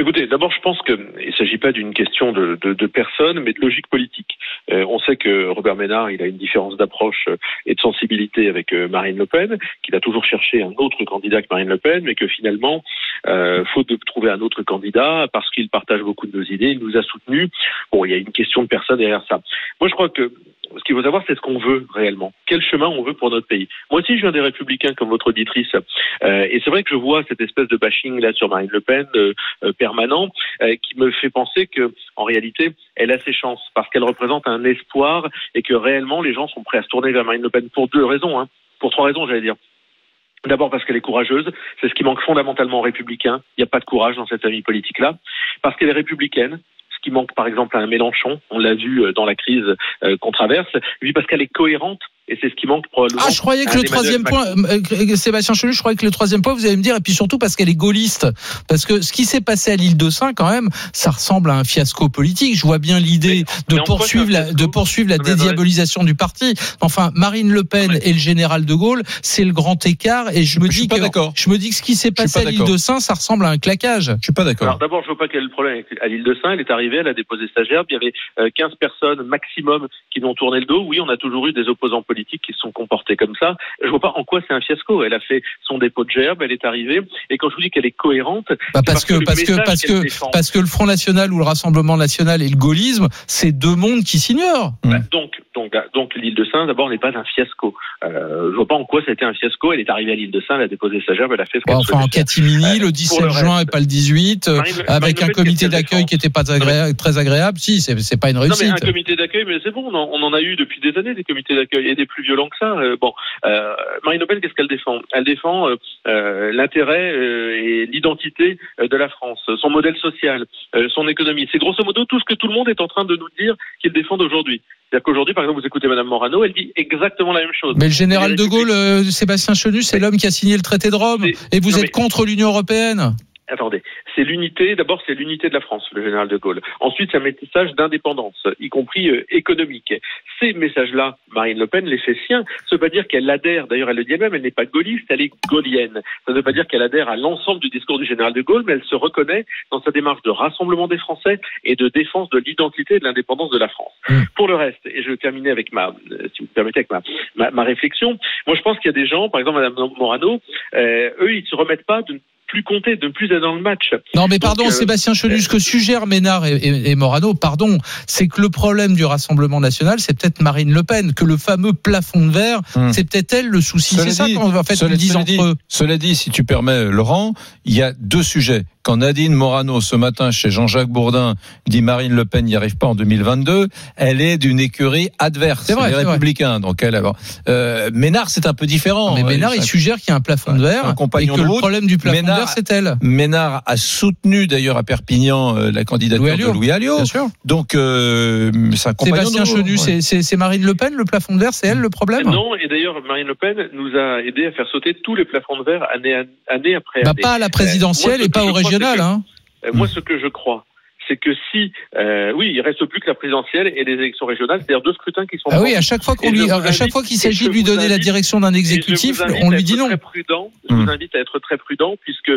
Écoutez, d'abord, je pense qu'il ne s'agit pas d'une question de, de, de personne, mais de logique politique. Euh, on sait que Robert Ménard, il a une différence d'approche euh, et de sensibilité avec euh, Marine Le Pen, qu'il a toujours cherché un autre candidat que Marine Le Pen, mais que finalement, euh, faute de trouver un autre candidat, parce qu'il partage beaucoup de nos idées, il nous a soutenus. Bon, il y a une question de personne derrière ça. Moi, je crois que ce qu'il faut savoir, c'est ce qu'on veut réellement. Quel chemin on veut pour notre pays. Moi aussi, je viens des Républicains, comme votre auditrice. Euh, et c'est vrai que je vois cette espèce de bashing là sur Marine Le Pen euh, euh, permanent, euh, qui me fait penser que, en réalité, elle a ses chances parce qu'elle représente un espoir et que réellement les gens sont prêts à se tourner vers Marine Le Pen pour deux raisons, hein, pour trois raisons, j'allais dire. D'abord parce qu'elle est courageuse, c'est ce qui manque fondamentalement aux républicains. Il n'y a pas de courage dans cette famille politique-là. Parce qu'elle est républicaine, ce qui manque par exemple à un Mélenchon, on l'a vu euh, dans la crise euh, qu'on traverse, parce qu'elle est cohérente, et c'est ce qui manque probablement. Ah, je croyais que le troisième point, euh, euh, Sébastien Chenu, je croyais que le troisième point, vous allez me dire, et puis surtout parce qu'elle est gaulliste. Parce que ce qui s'est passé à l'île de Saint, quand même, ça ressemble à un fiasco politique. Je vois bien l'idée de poursuivre la, de poursuivre dédiabolisation du parti. Enfin, Marine Le Pen et le général de Gaulle, c'est le grand écart, et je me dis pas que, d'accord. je me dis que ce qui s'est passé pas à l'île de Saint, ça ressemble à un claquage. Je suis pas d'accord. Alors d'abord, je vois pas quel est le problème à l'île de Saint. Elle est arrivée, elle a déposé sa gerbe. Il y avait euh, 15 personnes maximum qui lui ont tourné le dos. Oui, on a toujours eu des opposants politiques qui se sont comportés comme ça. Je vois pas en quoi c'est un fiasco. Elle a fait son dépôt de gerbe, elle est arrivée. Et quand je vous dis qu'elle est cohérente, Bah, parce que le parce que parce que défend. parce que le Front National ou le Rassemblement National et le gaullisme, c'est deux mondes qui s'ignorent. Bah, donc, donc, donc l'île de Saint, d'abord, n'est pas un fiasco. Euh, je vois pas en quoi été un fiasco. Elle est arrivée à l'île de Saint, elle a déposé sa gerbe, elle a fait ce Bon, enfin, en catimini, le pour 17 le juin et pas le 18, euh, Marine Le- avec Marine Le un comité d'accueil qui n'était pas agré- très agréable. Si, c'est pas une Non, mais réussite. un comité d'accueil, mais c'est bon, on en a eu depuis des années des comités d'accueil et des plus violents que ça. Euh, bon, euh, Marine Le Pen, qu'est-ce qu'elle défend? Elle défend euh, l'intérêt et l'identité de la France, son modèle social, son économie. C'est grosso modo tout ce que tout le monde est en train de nous dire qu'ils défendent aujourd'hui. C'est-à-dire qu'aujourd'hui, par exemple, vous écoutez Madame Morano, elle dit exactement la même chose. Mais le général de Gaulle, Sébastien Chenu, c'est l'homme qui a signé le traité de Rome. Et vous non, êtes mais- contre l'Union européenne? Attendez, c'est l'unité, d'abord c'est l'unité de la France, le général de Gaulle. Ensuite, c'est un message d'indépendance, y compris euh, économique. Ces messages-là, Marine Le Pen les fait siens. Ça ne veut pas dire qu'elle adhère, d'ailleurs elle le dit elle-même, elle n'est pas gaulliste, elle est gaulienne. Ça ne veut pas dire qu'elle adhère à l'ensemble du discours du général de Gaulle, mais elle se reconnaît dans sa démarche de rassemblement des Français et de défense de l'identité et de l'indépendance de la France. Pour le reste, et je vais terminer avec ma, euh, si vous me permettez, avec ma, ma, ma réflexion, moi je pense qu'il y a des gens, par exemple Madame Morano, euh, eux ils ne se remettent pas de plus compter, de ne plus être dans le match. Non, mais Donc, pardon, euh, Sébastien Chenu, ce que suggèrent Ménard et, et- et Morano, pardon, c'est que le problème du Rassemblement national, c'est peut-être Marine Le Pen, que le fameux plafond de verre, c'est peut-être elle le souci. C'est ça qu'on va faire cela, cela entre dit, eux. cela dit, si tu permets, Laurent, il y a deux sujets. Quand Nadine Morano, ce matin, chez Jean-Jacques Bourdin, dit Marine Le Pen n'y arrive pas en 2022, elle est d'une écurie adverse, C'est vrai, les vrai. Républicains. Donc elle, alors, euh, Ménard, c'est un peu différent. Mais Euh, Ménard, il suggère qu'il y a un plafond de verre un et compagnon que de le problème du plafond de Ménard- verre, c'est elle. Ménard a soutenu d'ailleurs à Perpignan euh, la candidature Louis Alliot, de Louis Alliot. bien sûr. Donc euh, c'est un compagnon Sébastien de route. Chenu, Ouais. c'est- Marine Le Pen, le plafond de verre, c'est elle le problème Non, et d'ailleurs, Marine Le Pen nous a aidé à faire sauter tous les plafonds de verre année, année après Bah, année. pas à la présidentielle moi, et pas au crois, que- Hein. Moi, ce que je crois, c'est que si, euh, oui, il reste plus que la présidentielle et les élections régionales, c'est-à-dire deux scrutins qui sont. Ah oui, à chaque fois qu'on lui, à chaque fois qu'il s'agit de lui donner la direction d'un exécutif, on lui dit non. Très prudent. Je vous invite à être très prudent puisque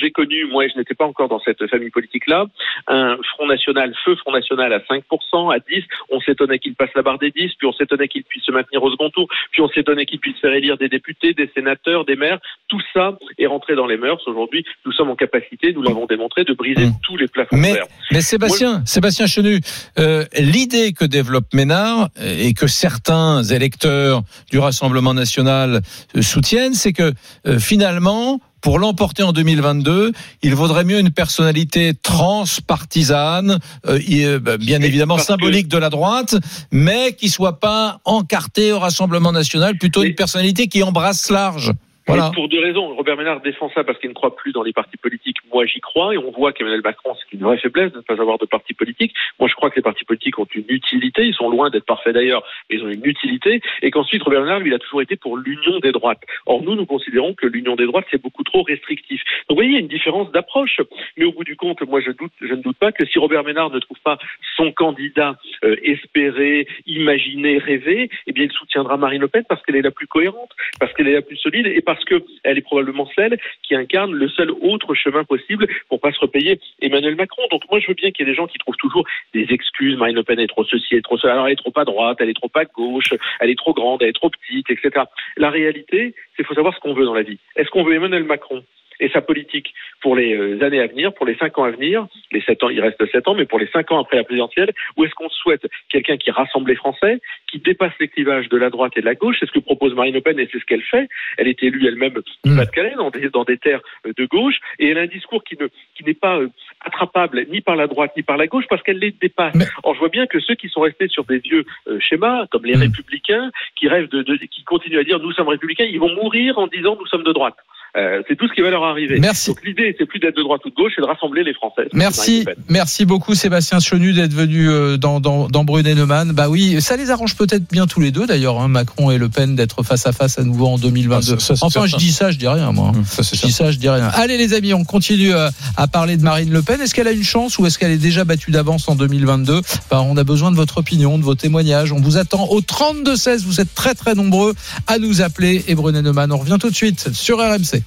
j'ai connu, moi, je n'étais pas encore dans cette famille politique-là, un Front National, feu Front National à 5%, à 10. On s'étonnait qu'il passe la barre des 10, puis on s'étonnait qu'il puisse se maintenir au second tour, puis on s'étonnait qu'il puisse faire élire des députés, des sénateurs, des maires. Tout ça est rentré dans les mœurs. Aujourd'hui, nous sommes en capacité, nous l'avons démontré, de briser tous les plafonds Mais, mais Sébastien, Sébastien Chenu, euh, l'idée que développe Ménard euh, et que certains électeurs du Rassemblement national euh, soutiennent, c'est que euh, finalement, pour l'emporter en 2022, il vaudrait mieux une personnalité transpartisane, euh, euh, bah, bien évidemment symbolique de la droite, mais qui soit pas encartée au Rassemblement national, plutôt une personnalité qui embrasse large. Voilà. Pour deux raisons. Robert Ménard défend ça parce qu'il ne croit plus dans les partis politiques. Moi, j'y crois et on voit qu'Emmanuel Macron, c'est une vraie faiblesse de ne pas avoir de parti politique. Moi, je crois que les partis politiques ont une utilité. Ils sont loin d'être parfaits d'ailleurs, mais ils ont une utilité. Et qu'ensuite, Robert Ménard, lui, il a toujours été pour l'union des droites. Or, nous, nous considérons que l'union des droites, c'est beaucoup trop restrictif. Donc, vous voyez, il y a une différence d'approche. Mais au bout du compte, moi, je, doute, je ne doute pas que si Robert Ménard ne trouve pas son candidat euh, espéré, imaginé, rêvé, eh bien, il soutiendra Marine Le Pen parce qu'elle est la plus cohérente, parce qu'elle est la plus solide et parce qu'elle est probablement celle qui incarne le seul autre chemin possible pour pas se repayer Emmanuel Macron. Donc moi je veux bien qu'il y ait des gens qui trouvent toujours des excuses. Marine Le Pen est trop ceci, elle est trop cela. Alors elle est trop à droite, elle est trop à gauche, elle est trop grande, elle est trop petite, etc. La réalité, c'est qu'il faut savoir ce qu'on veut dans la vie. Est-ce qu'on veut Emmanuel Macron? Et sa politique pour les euh, années à venir, pour les cinq ans à venir, les sept ans, il reste sept ans, mais pour les cinq ans après la présidentielle, ou est-ce qu'on souhaite quelqu'un qui rassemble les Français, qui dépasse les clivages de la droite et de la gauche? C'est ce que propose Marine Le Pen et c'est ce qu'elle fait. Elle est élue elle-même du Pas-de-Calais, dans des, dans des terres euh, de gauche, et elle a un discours qui ne qui n'est pas euh, attrapable ni par la droite ni par la gauche parce qu'elle les dépasse. Or, je vois bien que ceux qui sont restés sur des vieux euh, schémas, comme les républicains, qui rêvent de, de, qui continuent à dire nous sommes républicains, ils vont mourir en disant nous sommes de droite. Euh, c'est tout ce qui va leur arriver. Merci. Donc l'idée, c'est plus d'être de droite ou de gauche, c'est de rassembler les Français. Merci, merci beaucoup Sébastien Chenu d'être venu euh, dans, dans, dans Brunet-Neumann. Bah oui, ça les arrange peut-être bien tous les deux d'ailleurs, hein, Macron et Le Pen, d'être face à face à nouveau en 2022. Ah, ça, ça, c'est enfin, je dis ça, je dis rien moi. Ça, c'est je dis ça, je dis rien. Allez les amis, on continue euh, à parler de Marine Le Pen. Est-ce qu'elle a une chance ou est-ce qu'elle est déjà battue d'avance en 2022 bah, On a besoin de votre opinion, de vos témoignages. On vous attend au 32-16. Vous êtes très très nombreux à nous appeler. Et Brunet-Neumann, on revient tout de suite sur RMC.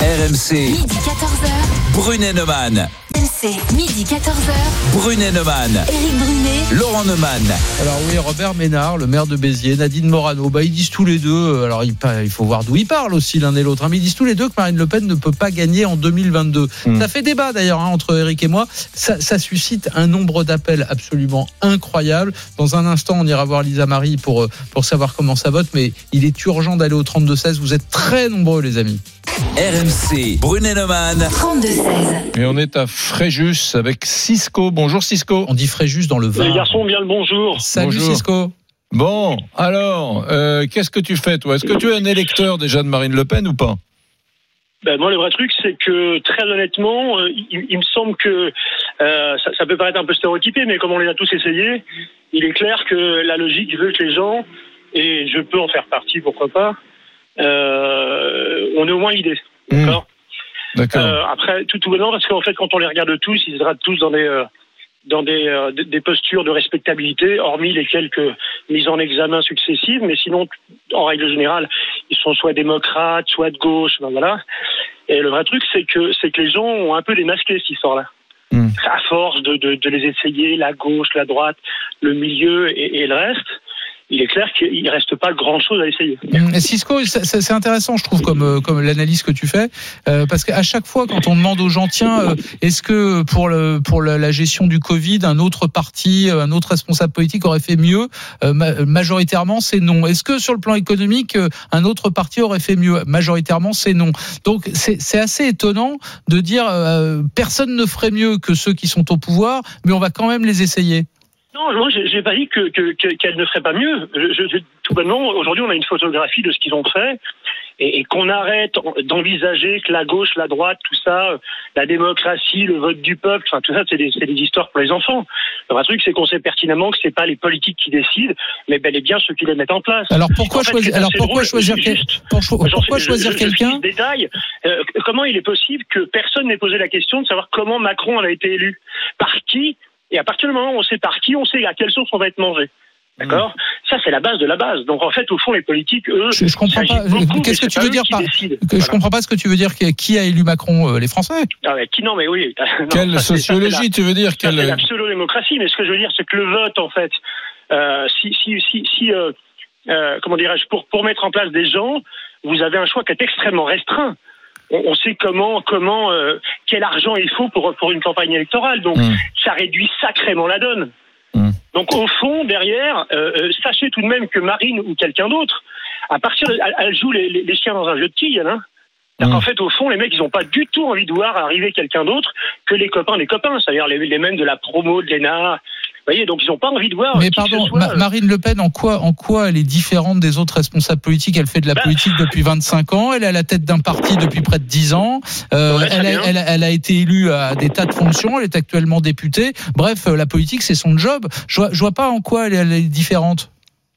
RMC, Midi 14h. Brunet-Neumann. RMC, midi 14h. Brunet-Neumann. Éric Brunet. Laurent Neumann. Alors oui, Robert Ménard, le maire de Béziers, Nadine Morano, bah, ils disent tous les deux, euh, alors il, faut voir d'où ils parlent aussi l'un et l'autre, hein, mais ils disent tous les deux que Marine Le Pen ne peut pas gagner en 2022. Mm. Ça fait débat d'ailleurs hein, entre Eric et moi, ça, ça suscite un nombre d'appels absolument incroyable. Dans un instant, on ira voir Lisa Marie pour, euh, pour savoir comment ça vote, mais il est urgent d'aller au 32-16, vous êtes très nombreux les amis. RMC, Brunet-Neumann. 32-16. Et on est à Fréjus avec Cisco. Bonjour Cisco. On dit Fréjus dans le vin. Les garçons, bien le bonjour. Salut Bonjour. Cisco. Bon, alors, euh, qu'est-ce que tu fais toi? Est-ce que tu es un électeur déjà de Marine Le Pen ou pas? Ben, moi, le vrai truc, c'est que très honnêtement, euh, il, il me semble que euh, ça, ça peut paraître un peu stéréotypé, mais comme on les a tous essayés, il est clair que la logique veut que les gens, et je peux en faire partie, pourquoi pas, euh, on ait au moins l'idée. D'accord D'accord? Euh, après, tout tout bonnement, parce qu'en fait, quand on les regarde tous, ils se tous dans des euh, dans des, euh, des- des postures de respectabilité, hormis les quelques mises en examen successives, mais sinon, en règle générale, ils sont soit démocrates, soit de gauche, ben voilà. Et le vrai truc, c'est que c'est que les gens ont un peu démasqué cette histoire-là. Hmm. À force de, de, de les essayer, la gauche, la droite, le milieu et, et le reste, il est clair qu'il ne reste pas grand-chose à essayer. Hum, Cisco, c'est intéressant, je trouve, comme, euh, comme l'analyse que tu fais, euh, parce qu'à chaque fois, quand on demande aux gens, tiens, euh, est-ce que pour, le, pour la, gestion du Covid, un autre parti, euh, un autre responsable politique aurait fait mieux ma- Majoritairement, c'est non. Est-ce que sur le plan économique, un autre parti aurait fait mieux? Majoritairement, c'est non. Donc, c'est assez étonnant de dire, personne ne ferait mieux que ceux qui sont au pouvoir, mais on va quand même les essayer. Non, moi, j'ai j'ai pas dit que que- que- qu'elle ne ferait pas mieux. Je, je- je- tout bonnement, aujourd'hui, on a une photographie de ce qu'ils ont fait et, et qu'on arrête d'envisager que la gauche, la droite, tout ça, la démocratie, le vote du peuple, enfin tout ça, c'est des, des histoires pour les enfants. Le vrai truc, c'est qu'on sait pertinemment que c'est pas les politiques qui décident, mais bel et bien ceux qui les mettent en place. Alors pourquoi En fait, choisir alors pourquoi drôle, choisir quel- pour cho- J'en pourquoi sais- choisir je- je- je quelqu'un ce détail. Euh, comment il est possible que personne n'ait posé la question de savoir comment Macron a été élu? Par qui Et à partir du moment où on sait par qui, on sait à quelle source on va être mangé. D'accord Ça, c'est la base de la base. Donc, en fait, au fond, les politiques, eux. Je, je comprends pas. Qu'est-ce que tu veux dire par je Voilà. comprends pas ce que tu veux dire. Qui a élu Macron Euh, Les Français? Ah ouais, qui non, mais oui. [LAUGHS] Non, Quelle ça, sociologie, la- tu veux dire quelle... la pseudo-démocratie, mais ce que je veux dire, c'est que le vote, en fait, euh, si, si, si, si euh, euh, comment dirais-je, pour, pour mettre en place des gens, vous avez un choix qui est extrêmement restreint. On, sait comment, comment, euh, quel argent il faut pour, pour une campagne électorale. Donc, Mm. ça réduit sacrément la donne. Mm. Donc, au fond, derrière, euh, euh, sachez tout de même que Marine ou quelqu'un d'autre, à partir de, elle, joue les, les- chiens dans un jeu de quilles, hein. Mm. qu'en fait, au fond, les mecs, ils n'ont pas du tout envie de voir arriver quelqu'un d'autre que les copains des copains, c'est-à-dire les, les mêmes de la promo de l'ENA Vous voyez, donc ils n'ont pas envie de voir. Mais pardon, ce soit, Ma- euh, Marine Le Pen, en quoi, en quoi elle est différente des autres responsables politiques? Elle fait de la Bah. politique depuis 25 ans, elle est à la tête d'un parti depuis près de 10 ans, euh, Ouais, elle, a, elle a- elle a été élue à des tas de fonctions, elle est actuellement députée. Bref, euh, la politique, c'est son job. Je vois, je vois pas en quoi elle, elle est différente.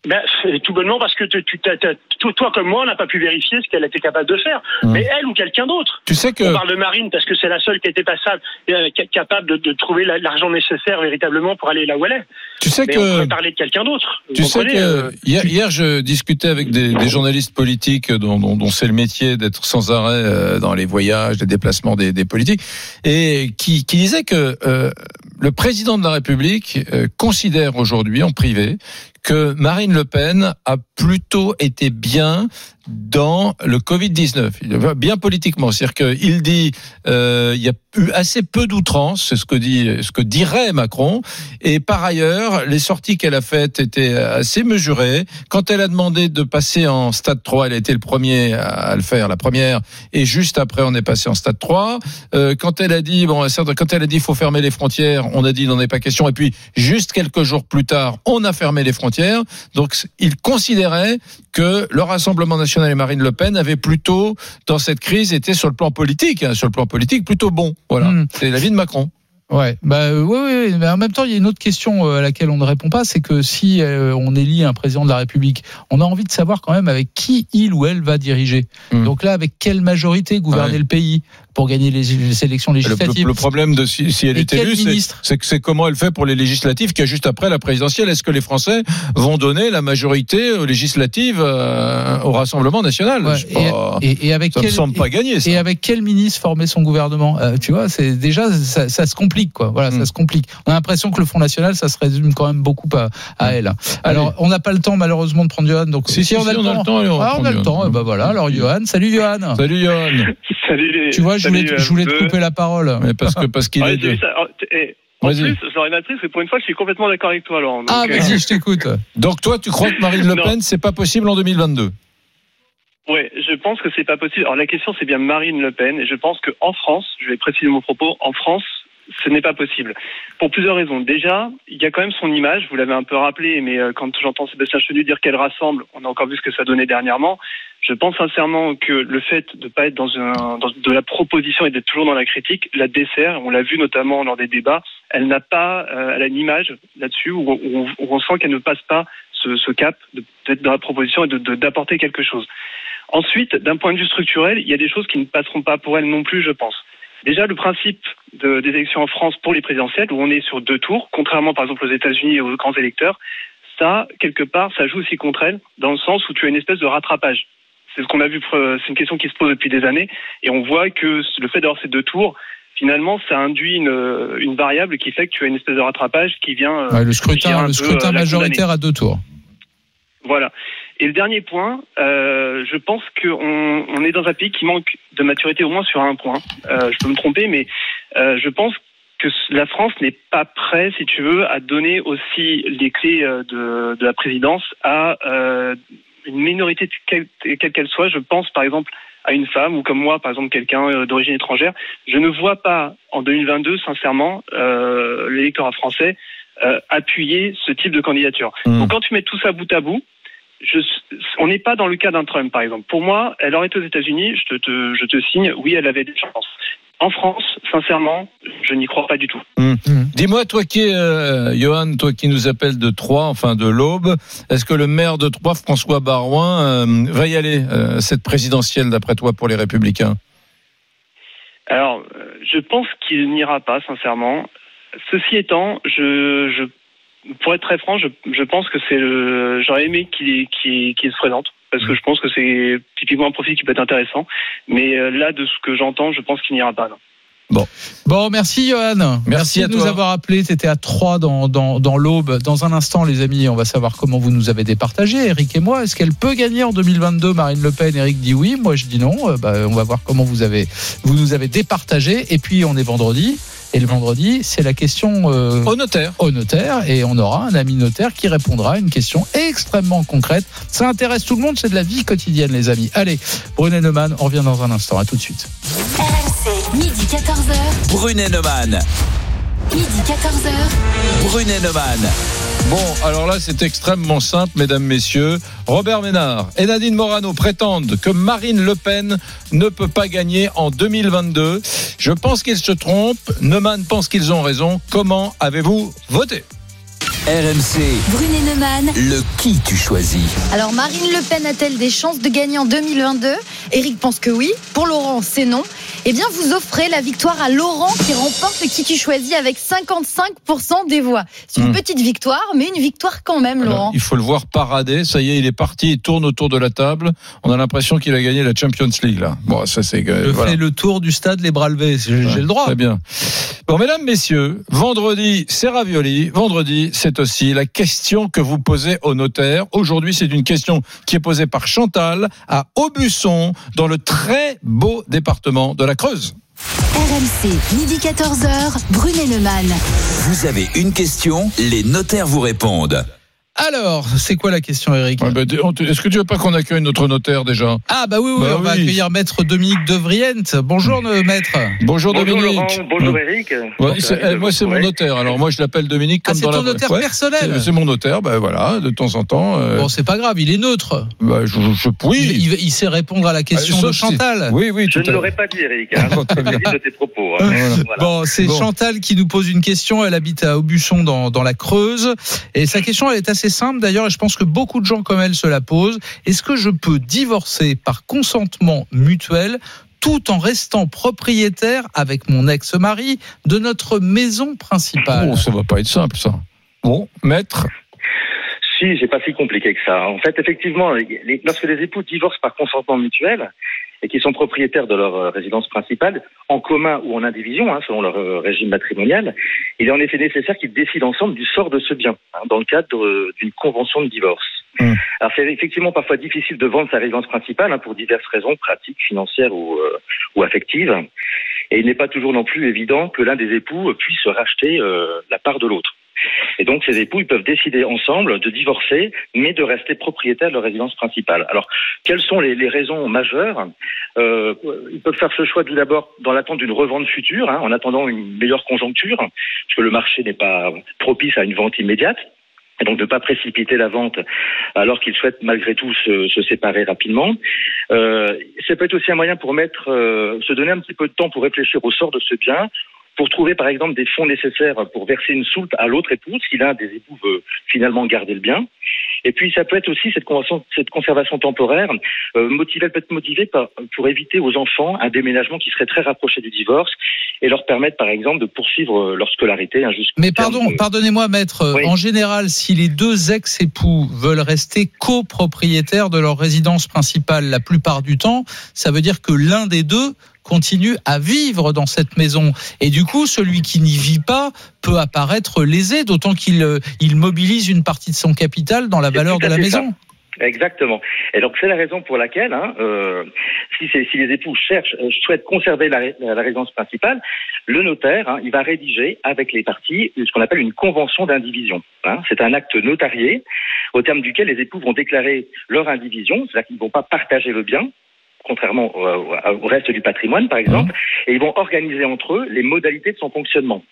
Ben, tout bonnement parce que tu, tu- t'as- t'as- toi, toi comme moi, on n'a pas pu vérifier ce qu'elle était capable de faire. Mmh. Mais elle ou quelqu'un d'autre. Tu sais que On parle de Marine parce que c'est la seule qui était passable, euh, ca- capable de, de trouver la- l'argent nécessaire véritablement pour aller là où elle est. tu sais Mais que on parler de quelqu'un d'autre. Tu sais euh, que hier, hier, je discutais avec des, des journalistes politiques dont, dont- dont c'est le métier d'être sans arrêt euh, dans les voyages, les déplacements des, des politiques, et qui, qui disaient que euh, le président de la République euh, considère aujourd'hui en privé que Marine Le Pen a plutôt été bien dans le Covid-19. Il va bien politiquement. C'est-à-dire qu'il dit euh, il y a eu assez peu d'outrance, c'est ce que dit ce que dirait Macron. Et par ailleurs, les sorties qu'elle a faites étaient assez mesurées. Quand elle a demandé de passer en stade 3, elle a été le premier à le faire, la première. Et juste après, on est passé en stade 3. Euh, quand elle a dit bon, quand elle a dit faut fermer les frontières, on a dit n'en est pas question. Et puis juste quelques jours plus tard, on a fermé les frontières. Donc il considérait que le Rassemblement national et Marine Le Pen avaient plutôt, dans cette crise, été sur le plan politique, hein, sur le plan politique, plutôt bon. Voilà, Hmm. c'est l'avis de Macron. Ouais, bah euh, mais en même temps, il y a une autre question euh, à laquelle on ne répond pas, c'est que si euh, on élit un président de la République, on a envie de savoir quand même avec qui il ou elle va diriger. Donc là, avec quelle majorité gouverner le pays? Pour gagner les, les élections Le, législatives le- le problème de si, si elle Et est élue, c'est- comment elle fait pour les législatives, qui est juste après la présidentielle. Est-ce que les Français vont donner la majorité aux législatives euh, au Rassemblement national? Ouais, Je sais pas. et, et- et avec Ça me quel, semble pas gagné, ça. Et avec quel ministre former son gouvernement? Euh, Tu vois, c'est déjà ça, ça se complique quoi. Voilà, Hmm. ça se complique. On a l'impression que le Front National, ça se résume quand même beaucoup à, à elle. Alors, on n'a pas le temps malheureusement de prendre Johan. Donc, Si, si, si, on a le temps, allez, on Ah, on a le Johan. temps. Eh ben voilà. Alors, Johan, salut Johan. Salut Johan. [LAUGHS] Salut les. Tu vois, je voulais, je voulais te couper la parole. Mais parce que parce qu'il Ouais, est de- ça. Oh, eh, En plus, j'aurais parce que pour une fois, je suis complètement d'accord avec toi, Laurent. Donc, Ah, euh, vas-y, je t'écoute. Donc toi, tu crois que Marine Le. Pen, c'est pas possible en 2022 Ouais, je pense que c'est pas possible. Alors la question, c'est bien Marine Le Pen, et je pense qu'en France, je vais préciser mon propos, en France, ce n'est pas possible. Pour plusieurs raisons. Déjà, il y a quand même son image, vous l'avez un peu rappelé, mais euh, quand j'entends Sébastien Chenu dire qu'elle rassemble, on a encore vu ce que ça donnait dernièrement. Je pense sincèrement que le fait de pas être dans, un, dans de la proposition et d'être toujours dans la critique la dessert. On l'a vu notamment lors des débats. Elle n'a pas, euh, elle a une image là-dessus où, où on- où on sent qu'elle ne passe pas ce, ce cap de- d'être dans la proposition et de- de- d'apporter quelque chose. Ensuite, d'un point de vue structurel, il y a des choses qui ne passeront pas pour elle non plus, je pense. Déjà, le principe de- des élections en France pour les présidentielles, où on est sur deux tours, contrairement par exemple aux États-Unis et aux grands électeurs, ça, quelque part, ça joue aussi contre elle, dans le sens où tu as une espèce de rattrapage. C'est ce qu'on a vu, euh, c'est une question qui se pose depuis des années, et on voit que le fait d'avoir ces deux tours, finalement, ça induit une, une variable qui fait que tu as une espèce de rattrapage qui vient. euh, Ouais, le vient scrutin, le euh, majoritaire à deux tours. Voilà. Et le dernier point, euh, je pense qu'on on est dans un pays qui manque de maturité au moins sur un point. Euh, je peux me tromper, mais euh, je pense que la France n'est pas prête, si tu veux, à donner aussi les clés euh, de, de la présidence à euh, une minorité quelle quelle qu'elle soit. Je pense par exemple à une femme ou comme moi, par exemple quelqu'un euh, d'origine étrangère. Je ne vois pas en 2022, sincèrement, euh, l'électorat français euh, appuyer ce type de candidature. Donc quand tu mets tout ça bout à bout, je, on n'est pas dans le cas d'un Trump, par exemple. Pour moi, elle aurait été aux États-Unis, je te, te- je te signe, oui, elle avait des chances. En France, sincèrement, je n'y crois pas du tout. Hum. Dis-moi, toi qui es, euh, Johan, toi qui nous appelles de Troyes, enfin de l'Aube, est-ce que le maire de Troyes, François Barouin, euh, va y aller, euh, cette présidentielle, d'après toi, pour les Républicains? Alors, euh, je pense qu'il n'ira pas, sincèrement. Ceci étant, je, je, pour être très franc, je, je pense que c'est le, j'aurais aimé qu'il se présente. Parce que je pense que c'est typiquement un profil qui peut être intéressant. Mais euh, là, de ce que j'entends, je pense qu'il n'ira pas. Non. Bon, merci Johan. Merci à de nous avoir appelé. C'était à 3 dans, dans, dans l'Aube. Dans un instant, les amis, on va savoir comment vous nous avez départagé, Eric et moi. Est-ce qu'elle peut gagner en 2022 Marine Le Pen, Eric dit oui. Moi, je dis non. Euh, bah, on va voir comment vous, avez, vous nous avez départagé. Et puis, on est vendredi. Et le vendredi, c'est la question euh, Au notaire. au notaire. Et on aura un ami notaire qui répondra à une question extrêmement concrète. Ça intéresse tout le monde. C'est de la vie quotidienne, les amis. Allez, Brunet Neumann, on revient dans un instant. À tout de suite. RMC, midi 14h. Brunet Neumann. Midi 14h. Brunet Neumann. Bon, alors là, c'est extrêmement simple, mesdames, messieurs. Robert Ménard et Nadine Morano prétendent que Marine Le Pen ne peut pas gagner en 2022. Je pense qu'ils se trompent. Neumann pense qu'ils ont raison. Comment avez-vous voté? RMC, Brunet Neumann. le qui tu choisis Alors Marine Le Pen a-t-elle des chances de gagner en 2022 Eric pense que oui. Pour Laurent, c'est non. Eh bien, vous offrez la victoire à Laurent qui remporte le qui tu choisis avec 55% des voix. C'est une Hmm. petite victoire, mais une victoire quand même, Alors, Laurent. il faut le voir parader. Ça y est, il est parti. Il tourne autour de la table. On a l'impression qu'il a gagné la Champions League là. Bon, ça c'est. euh, Je voilà. fais le tour du stade, les bras levés. J'ai j'ai le droit. Très bien. Bon, mesdames, messieurs, vendredi, c'est ravioli. Vendredi, c'est aussi la question que vous posez au notaire. Aujourd'hui, c'est une question qui est posée par Chantal à Aubusson, dans le très beau département de la Creuse. RMC, midi 14h. Brunet Neumann. Vous avez une question, les notaires vous répondent. Alors, c'est quoi la question, Eric Ouais, bah, Est-ce que tu veux pas qu'on accueille notre notaire déjà? Ah bah oui, oui, Bah on va accueillir maître Dominique Devriente. Bonjour, euh, maître. Bonjour, Bonjour Dominique. Laurent, bonjour. Eric. Ouais, c'est- eh, moi, c'est mon notaire. Alors, moi, je l'appelle Dominique Ah, comme c'est dans la ton notaire Ouais, personnel c'est- C'est mon notaire. Ben voilà, de temps en temps. euh, Bon, c'est pas grave, il est neutre. bah, je, je, oui. Il, il- il sait répondre à la question Ah, de Chantal. Oui, oui, Je ne l'aurais pas dit Eric, hein. [LAUGHS] De tes propos. hein. Voilà. Bon, c'est Bon. Chantal qui nous pose une question. Elle habite à Aubusson dans, dans la Creuse. Et sa question, elle est assez simple d'ailleurs. Et je pense que beaucoup de gens comme elle se la posent. Est-ce que je peux divorcer par consentement mutuel tout en restant propriétaire avec mon ex-mari de notre maison principale? Oh, ça va pas être simple, ça. Bon, maître? Si, c'est pas si compliqué que ça. En fait, effectivement, les- lorsque les époux divorcent par consentement mutuel et qu'ils sont propriétaires de leur euh, résidence principale, en commun ou en indivision, hein, selon leur euh, régime matrimonial, il est en effet nécessaire qu'ils décident ensemble du sort de ce bien, hein, dans le cadre euh, d'une convention de divorce. Mm. Alors, c'est effectivement parfois difficile de vendre sa résidence principale hein, pour diverses raisons pratiques, financières ou, euh, ou affectives. Et il n'est pas toujours non plus évident que l'un des époux puisse racheter euh, la part de l'autre. Et donc, ces époux, peuvent décider ensemble de divorcer, mais de rester propriétaires de leur résidence principale. Alors, quelles sont les, raisons majeures euh, Ils peuvent faire ce choix tout d'abord dans l'attente d'une revente future, hein, en attendant une meilleure conjoncture, parce que le marché n'est pas propice à une vente immédiate. Et donc, ne pas précipiter la vente alors qu'ils souhaitent malgré tout se, se séparer rapidement. Euh, ça peut être aussi un moyen pour mettre, euh, se donner un petit peu de temps pour réfléchir au sort de ce bien, pour trouver par exemple des fonds nécessaires pour verser une soulte à l'autre épouse si l'un des époux veut finalement garder le bien. Et puis ça peut être aussi cette conservation, cette conservation temporaire euh, motivée, peut être motivée par, pour éviter aux enfants un déménagement qui serait très rapproché du divorce et leur permettre par exemple de poursuivre euh, leur scolarité hein, Mais terme pardon, de- pardonnez-moi, maître. Oui. En général, si les deux ex-époux veulent rester copropriétaires de leur résidence principale la plupart du temps, ça veut dire que l'un des deux continue à vivre dans cette maison. Et du coup, celui qui n'y vit pas peut apparaître lésé, d'autant qu'il euh, il mobilise une partie de son capital dans la valeur de la ça. maison. Exactement. Et donc c'est la raison pour laquelle, hein, euh, si, les époux cherchent, euh, souhaitent conserver la résidence principale, le notaire, hein, il va rédiger avec les parties ce qu'on appelle une convention d'indivision. hein. C'est un acte notarié au terme duquel les époux vont déclarer leur indivision, c'est-à-dire qu'ils ne vont pas partager le bien contrairement au, reste du patrimoine, par exemple, et ils vont organiser entre eux les modalités de son fonctionnement.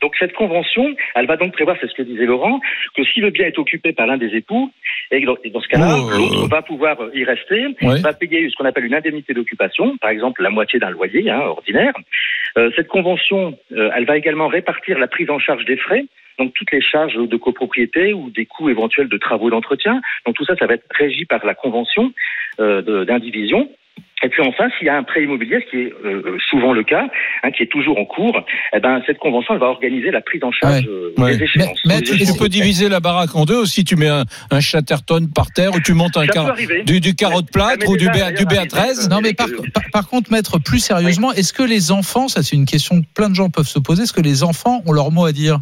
Donc cette convention, elle va donc prévoir, c'est ce que disait Laurent, que si le bien est occupé par l'un des époux, et dans, et dans ce cas-là, Oh. l'autre va pouvoir y rester, Ouais. va payer ce qu'on appelle une indemnité d'occupation, par exemple la moitié d'un loyer hein, ordinaire. Euh, cette convention, euh, elle va également répartir la prise en charge des frais, donc toutes les charges de copropriété ou des coûts éventuels de travaux d'entretien. Donc tout ça, ça va être régi par la convention euh, d'indivision. Et puis enfin, s'il y a un prêt immobilier, ce qui est euh, souvent le cas, hein, qui est toujours en cours, eh ben, cette convention elle va organiser la prise en charge euh, Ouais. des échéances. Mais, tu, échéances. peux diviser la baraque en deux aussi. Tu mets un, un Chatterton par terre ou tu montes un car- du, du carreau de plâtre ou du, B, du BA13. Non, mais par, par, par contre, maître, plus sérieusement, est-ce que les enfants, ça c'est une question que plein de gens peuvent se poser, est-ce que les enfants ont leur mot à dire?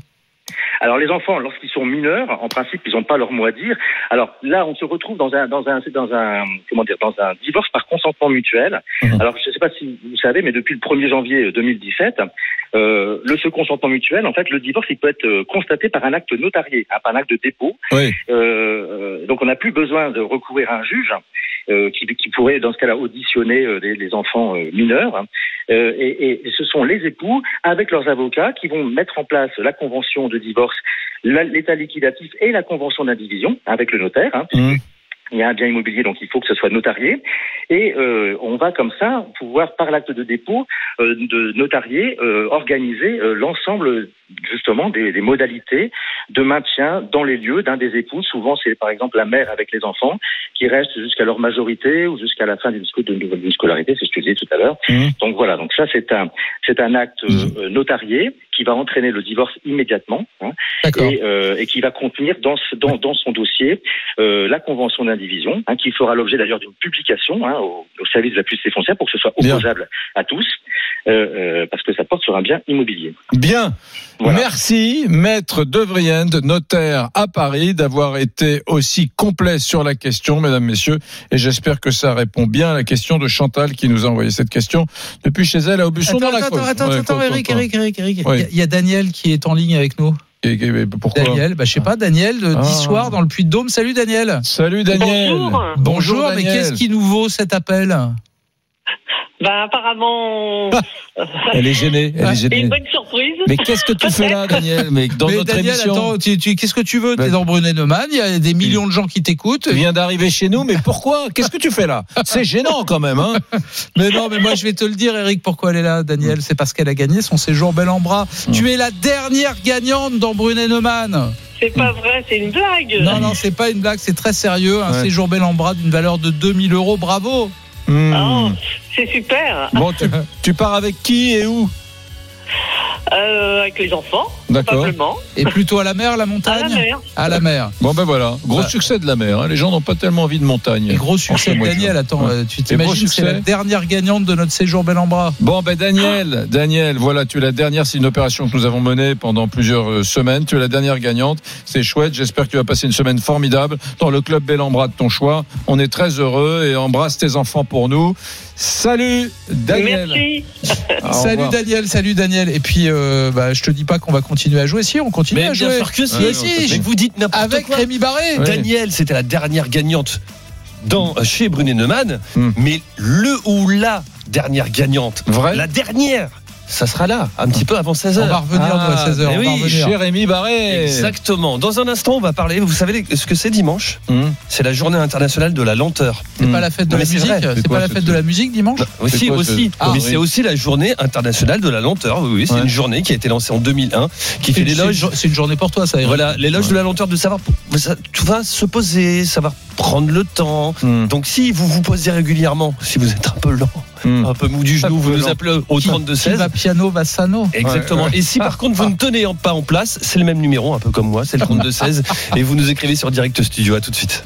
Alors les enfants, lorsqu'ils sont mineurs, en principe, ils n'ont pas leur mot à dire. Alors là, on se retrouve dans un, dans un, dans un, comment dire, dans un divorce par consentement mutuel. Alors je ne sais pas si vous savez, mais depuis le 1er janvier 2017, euh, le ce consentement mutuel, en fait, le divorce, il peut être euh, constaté par un acte notarié, hein, par un acte de dépôt. Oui. Euh, euh, donc on n'a plus besoin de recourir à un juge. Euh, qui, qui pourraient dans ce cas-là auditionner euh, des, des enfants euh, mineurs. hein. Et, et ce sont les époux avec leurs avocats qui vont mettre en place la convention de divorce, l'état liquidatif et la convention d'indivision avec le notaire. hein, puisque il y a un bien immobilier, donc il faut que ce soit notarié. Et euh, on va comme ça pouvoir, par l'acte de dépôt euh, de notarié, euh, organiser euh, l'ensemble justement des, des modalités de maintien dans les lieux d'un des époux. Souvent, c'est par exemple la mère avec les enfants qui restent jusqu'à leur majorité ou jusqu'à la fin d'une scolarité, c'est ce que je disais tout à l'heure. Donc voilà, donc ça c'est un c'est un acte euh, notarié qui va entraîner le divorce immédiatement hein, et, euh, et qui va contenir dans, dans, dans son dossier euh, la convention d'indivision, hein, qui fera l'objet d'ailleurs d'une publication hein, au, au service de la publicité foncière pour que ce soit opposable à tous, euh, euh, parce que ça porte sur un bien immobilier. Bien. Merci, maître De Vriend, notaire à Paris, d'avoir été aussi complet sur la question, mesdames, messieurs. Et j'espère que ça répond bien à la question de Chantal qui nous a envoyé cette question depuis chez elle à Aubusson Attends, dans la attends, attends, attends, quoi, Eric, Eric, Eric, Eric. Oui. Il Il y a Daniel qui est en ligne avec nous. Et- et- pourquoi Daniel, bah, je sais pas, Daniel, de Ah. 10 soirs dans le Puy-de-Dôme. Salut Daniel. Salut Daniel. Bonjour. Bonjour, mais Daniel. qu'est-ce qui nous vaut cet appel? Ben apparemment. [LAUGHS] Elle est gênée, elle est gênée. Une bonne surprise. Mais qu'est-ce que tu fais là, Daniel Mais dans Mais notre Daniel, émission. attends, tu- tu- qu'est-ce que tu veux T'es dans Brunet Neumann, il y a des millions de gens qui t'écoutent. Tu viens d'arriver chez nous, mais pourquoi Qu'est-ce que tu fais là C'est gênant quand même, hein [LAUGHS] Mais non, mais moi je vais te le dire, Eric, pourquoi elle est là, Daniel C'est parce qu'elle a gagné son séjour bel en bras. Hum. Tu es la dernière gagnante dans Brunet Neumann. C'est pas vrai, c'est une blague. Non, non, c'est pas une blague, c'est très sérieux. Un Ouais. séjour bel en bras d'une valeur de 2000 euros, bravo. Hmm. Oh, c'est super. Bon, tu, tu pars avec qui et où? Euh, avec les enfants, D'accord. simplement. Et plutôt à la mer, la montagne [LAUGHS] À la mer. À la mer. Bon ben voilà, gros succès de la mer. hein. Les gens n'ont pas tellement envie de montagne. Et gros succès de Moi, je- Daniel, attends, Ouais. euh, tu gros t'imagines, c'est la dernière gagnante de notre séjour bel en bras. Bon ben Daniel, Daniel, voilà, tu es la dernière. C'est une opération que nous avons menée pendant plusieurs euh, semaines. Tu es la dernière gagnante. C'est chouette. J'espère que tu vas passer une semaine formidable dans le club Bel en bras de ton choix. On est très heureux et embrasse tes enfants pour nous. Salut Daniel. Merci. [LAUGHS] Salut. Daniel, salut Daniel. Et puis, euh, bah, je te dis pas qu'on va continuer à jouer. Si, on continue Mais à bien jouer. sûr que si. Mais si, mais vous dites n'importe avec quoi. Rémi Barré. Daniel, c'était la dernière gagnante dans, chez Brunet Neumann, Hmm. mais le ou la dernière gagnante, Vrai la dernière, ça sera là, un petit peu avant 16h. On va revenir, à 16 heures, mais on va oui, revenir. Jérémy Barré. Exactement. Dans un instant, on va parler. Vous savez ce que c'est dimanche Hum. C'est la journée internationale de la lenteur. C'est pas la fête de Non, la musique. C'est pas la fête ça de la musique dimanche. Aussi, quoi, aussi. mais Ah, c'est aussi la journée internationale de la lenteur. Oui, oui, c'est Ouais. une journée qui a été lancée en 2001, qui fait C'est une, l'éloge. c'est une journée pour toi, ça. Eric. Voilà, l'éloge de la lenteur, de savoir, ça- tu vas se poser, savoir prendre le temps. Hum. Donc si vous vous posez régulièrement, si vous êtes un peu lent, Hum. un peu mou du genou, vous nous appelez au Qui- 32 qui 16. va piano, va sano. Exactement. Ouais, ouais. Et si par contre vous ne tenez pas en place, c'est le même numéro, un peu comme moi, c'est le 32 16, [LAUGHS] et vous nous écrivez sur Direct Studio. À tout de suite.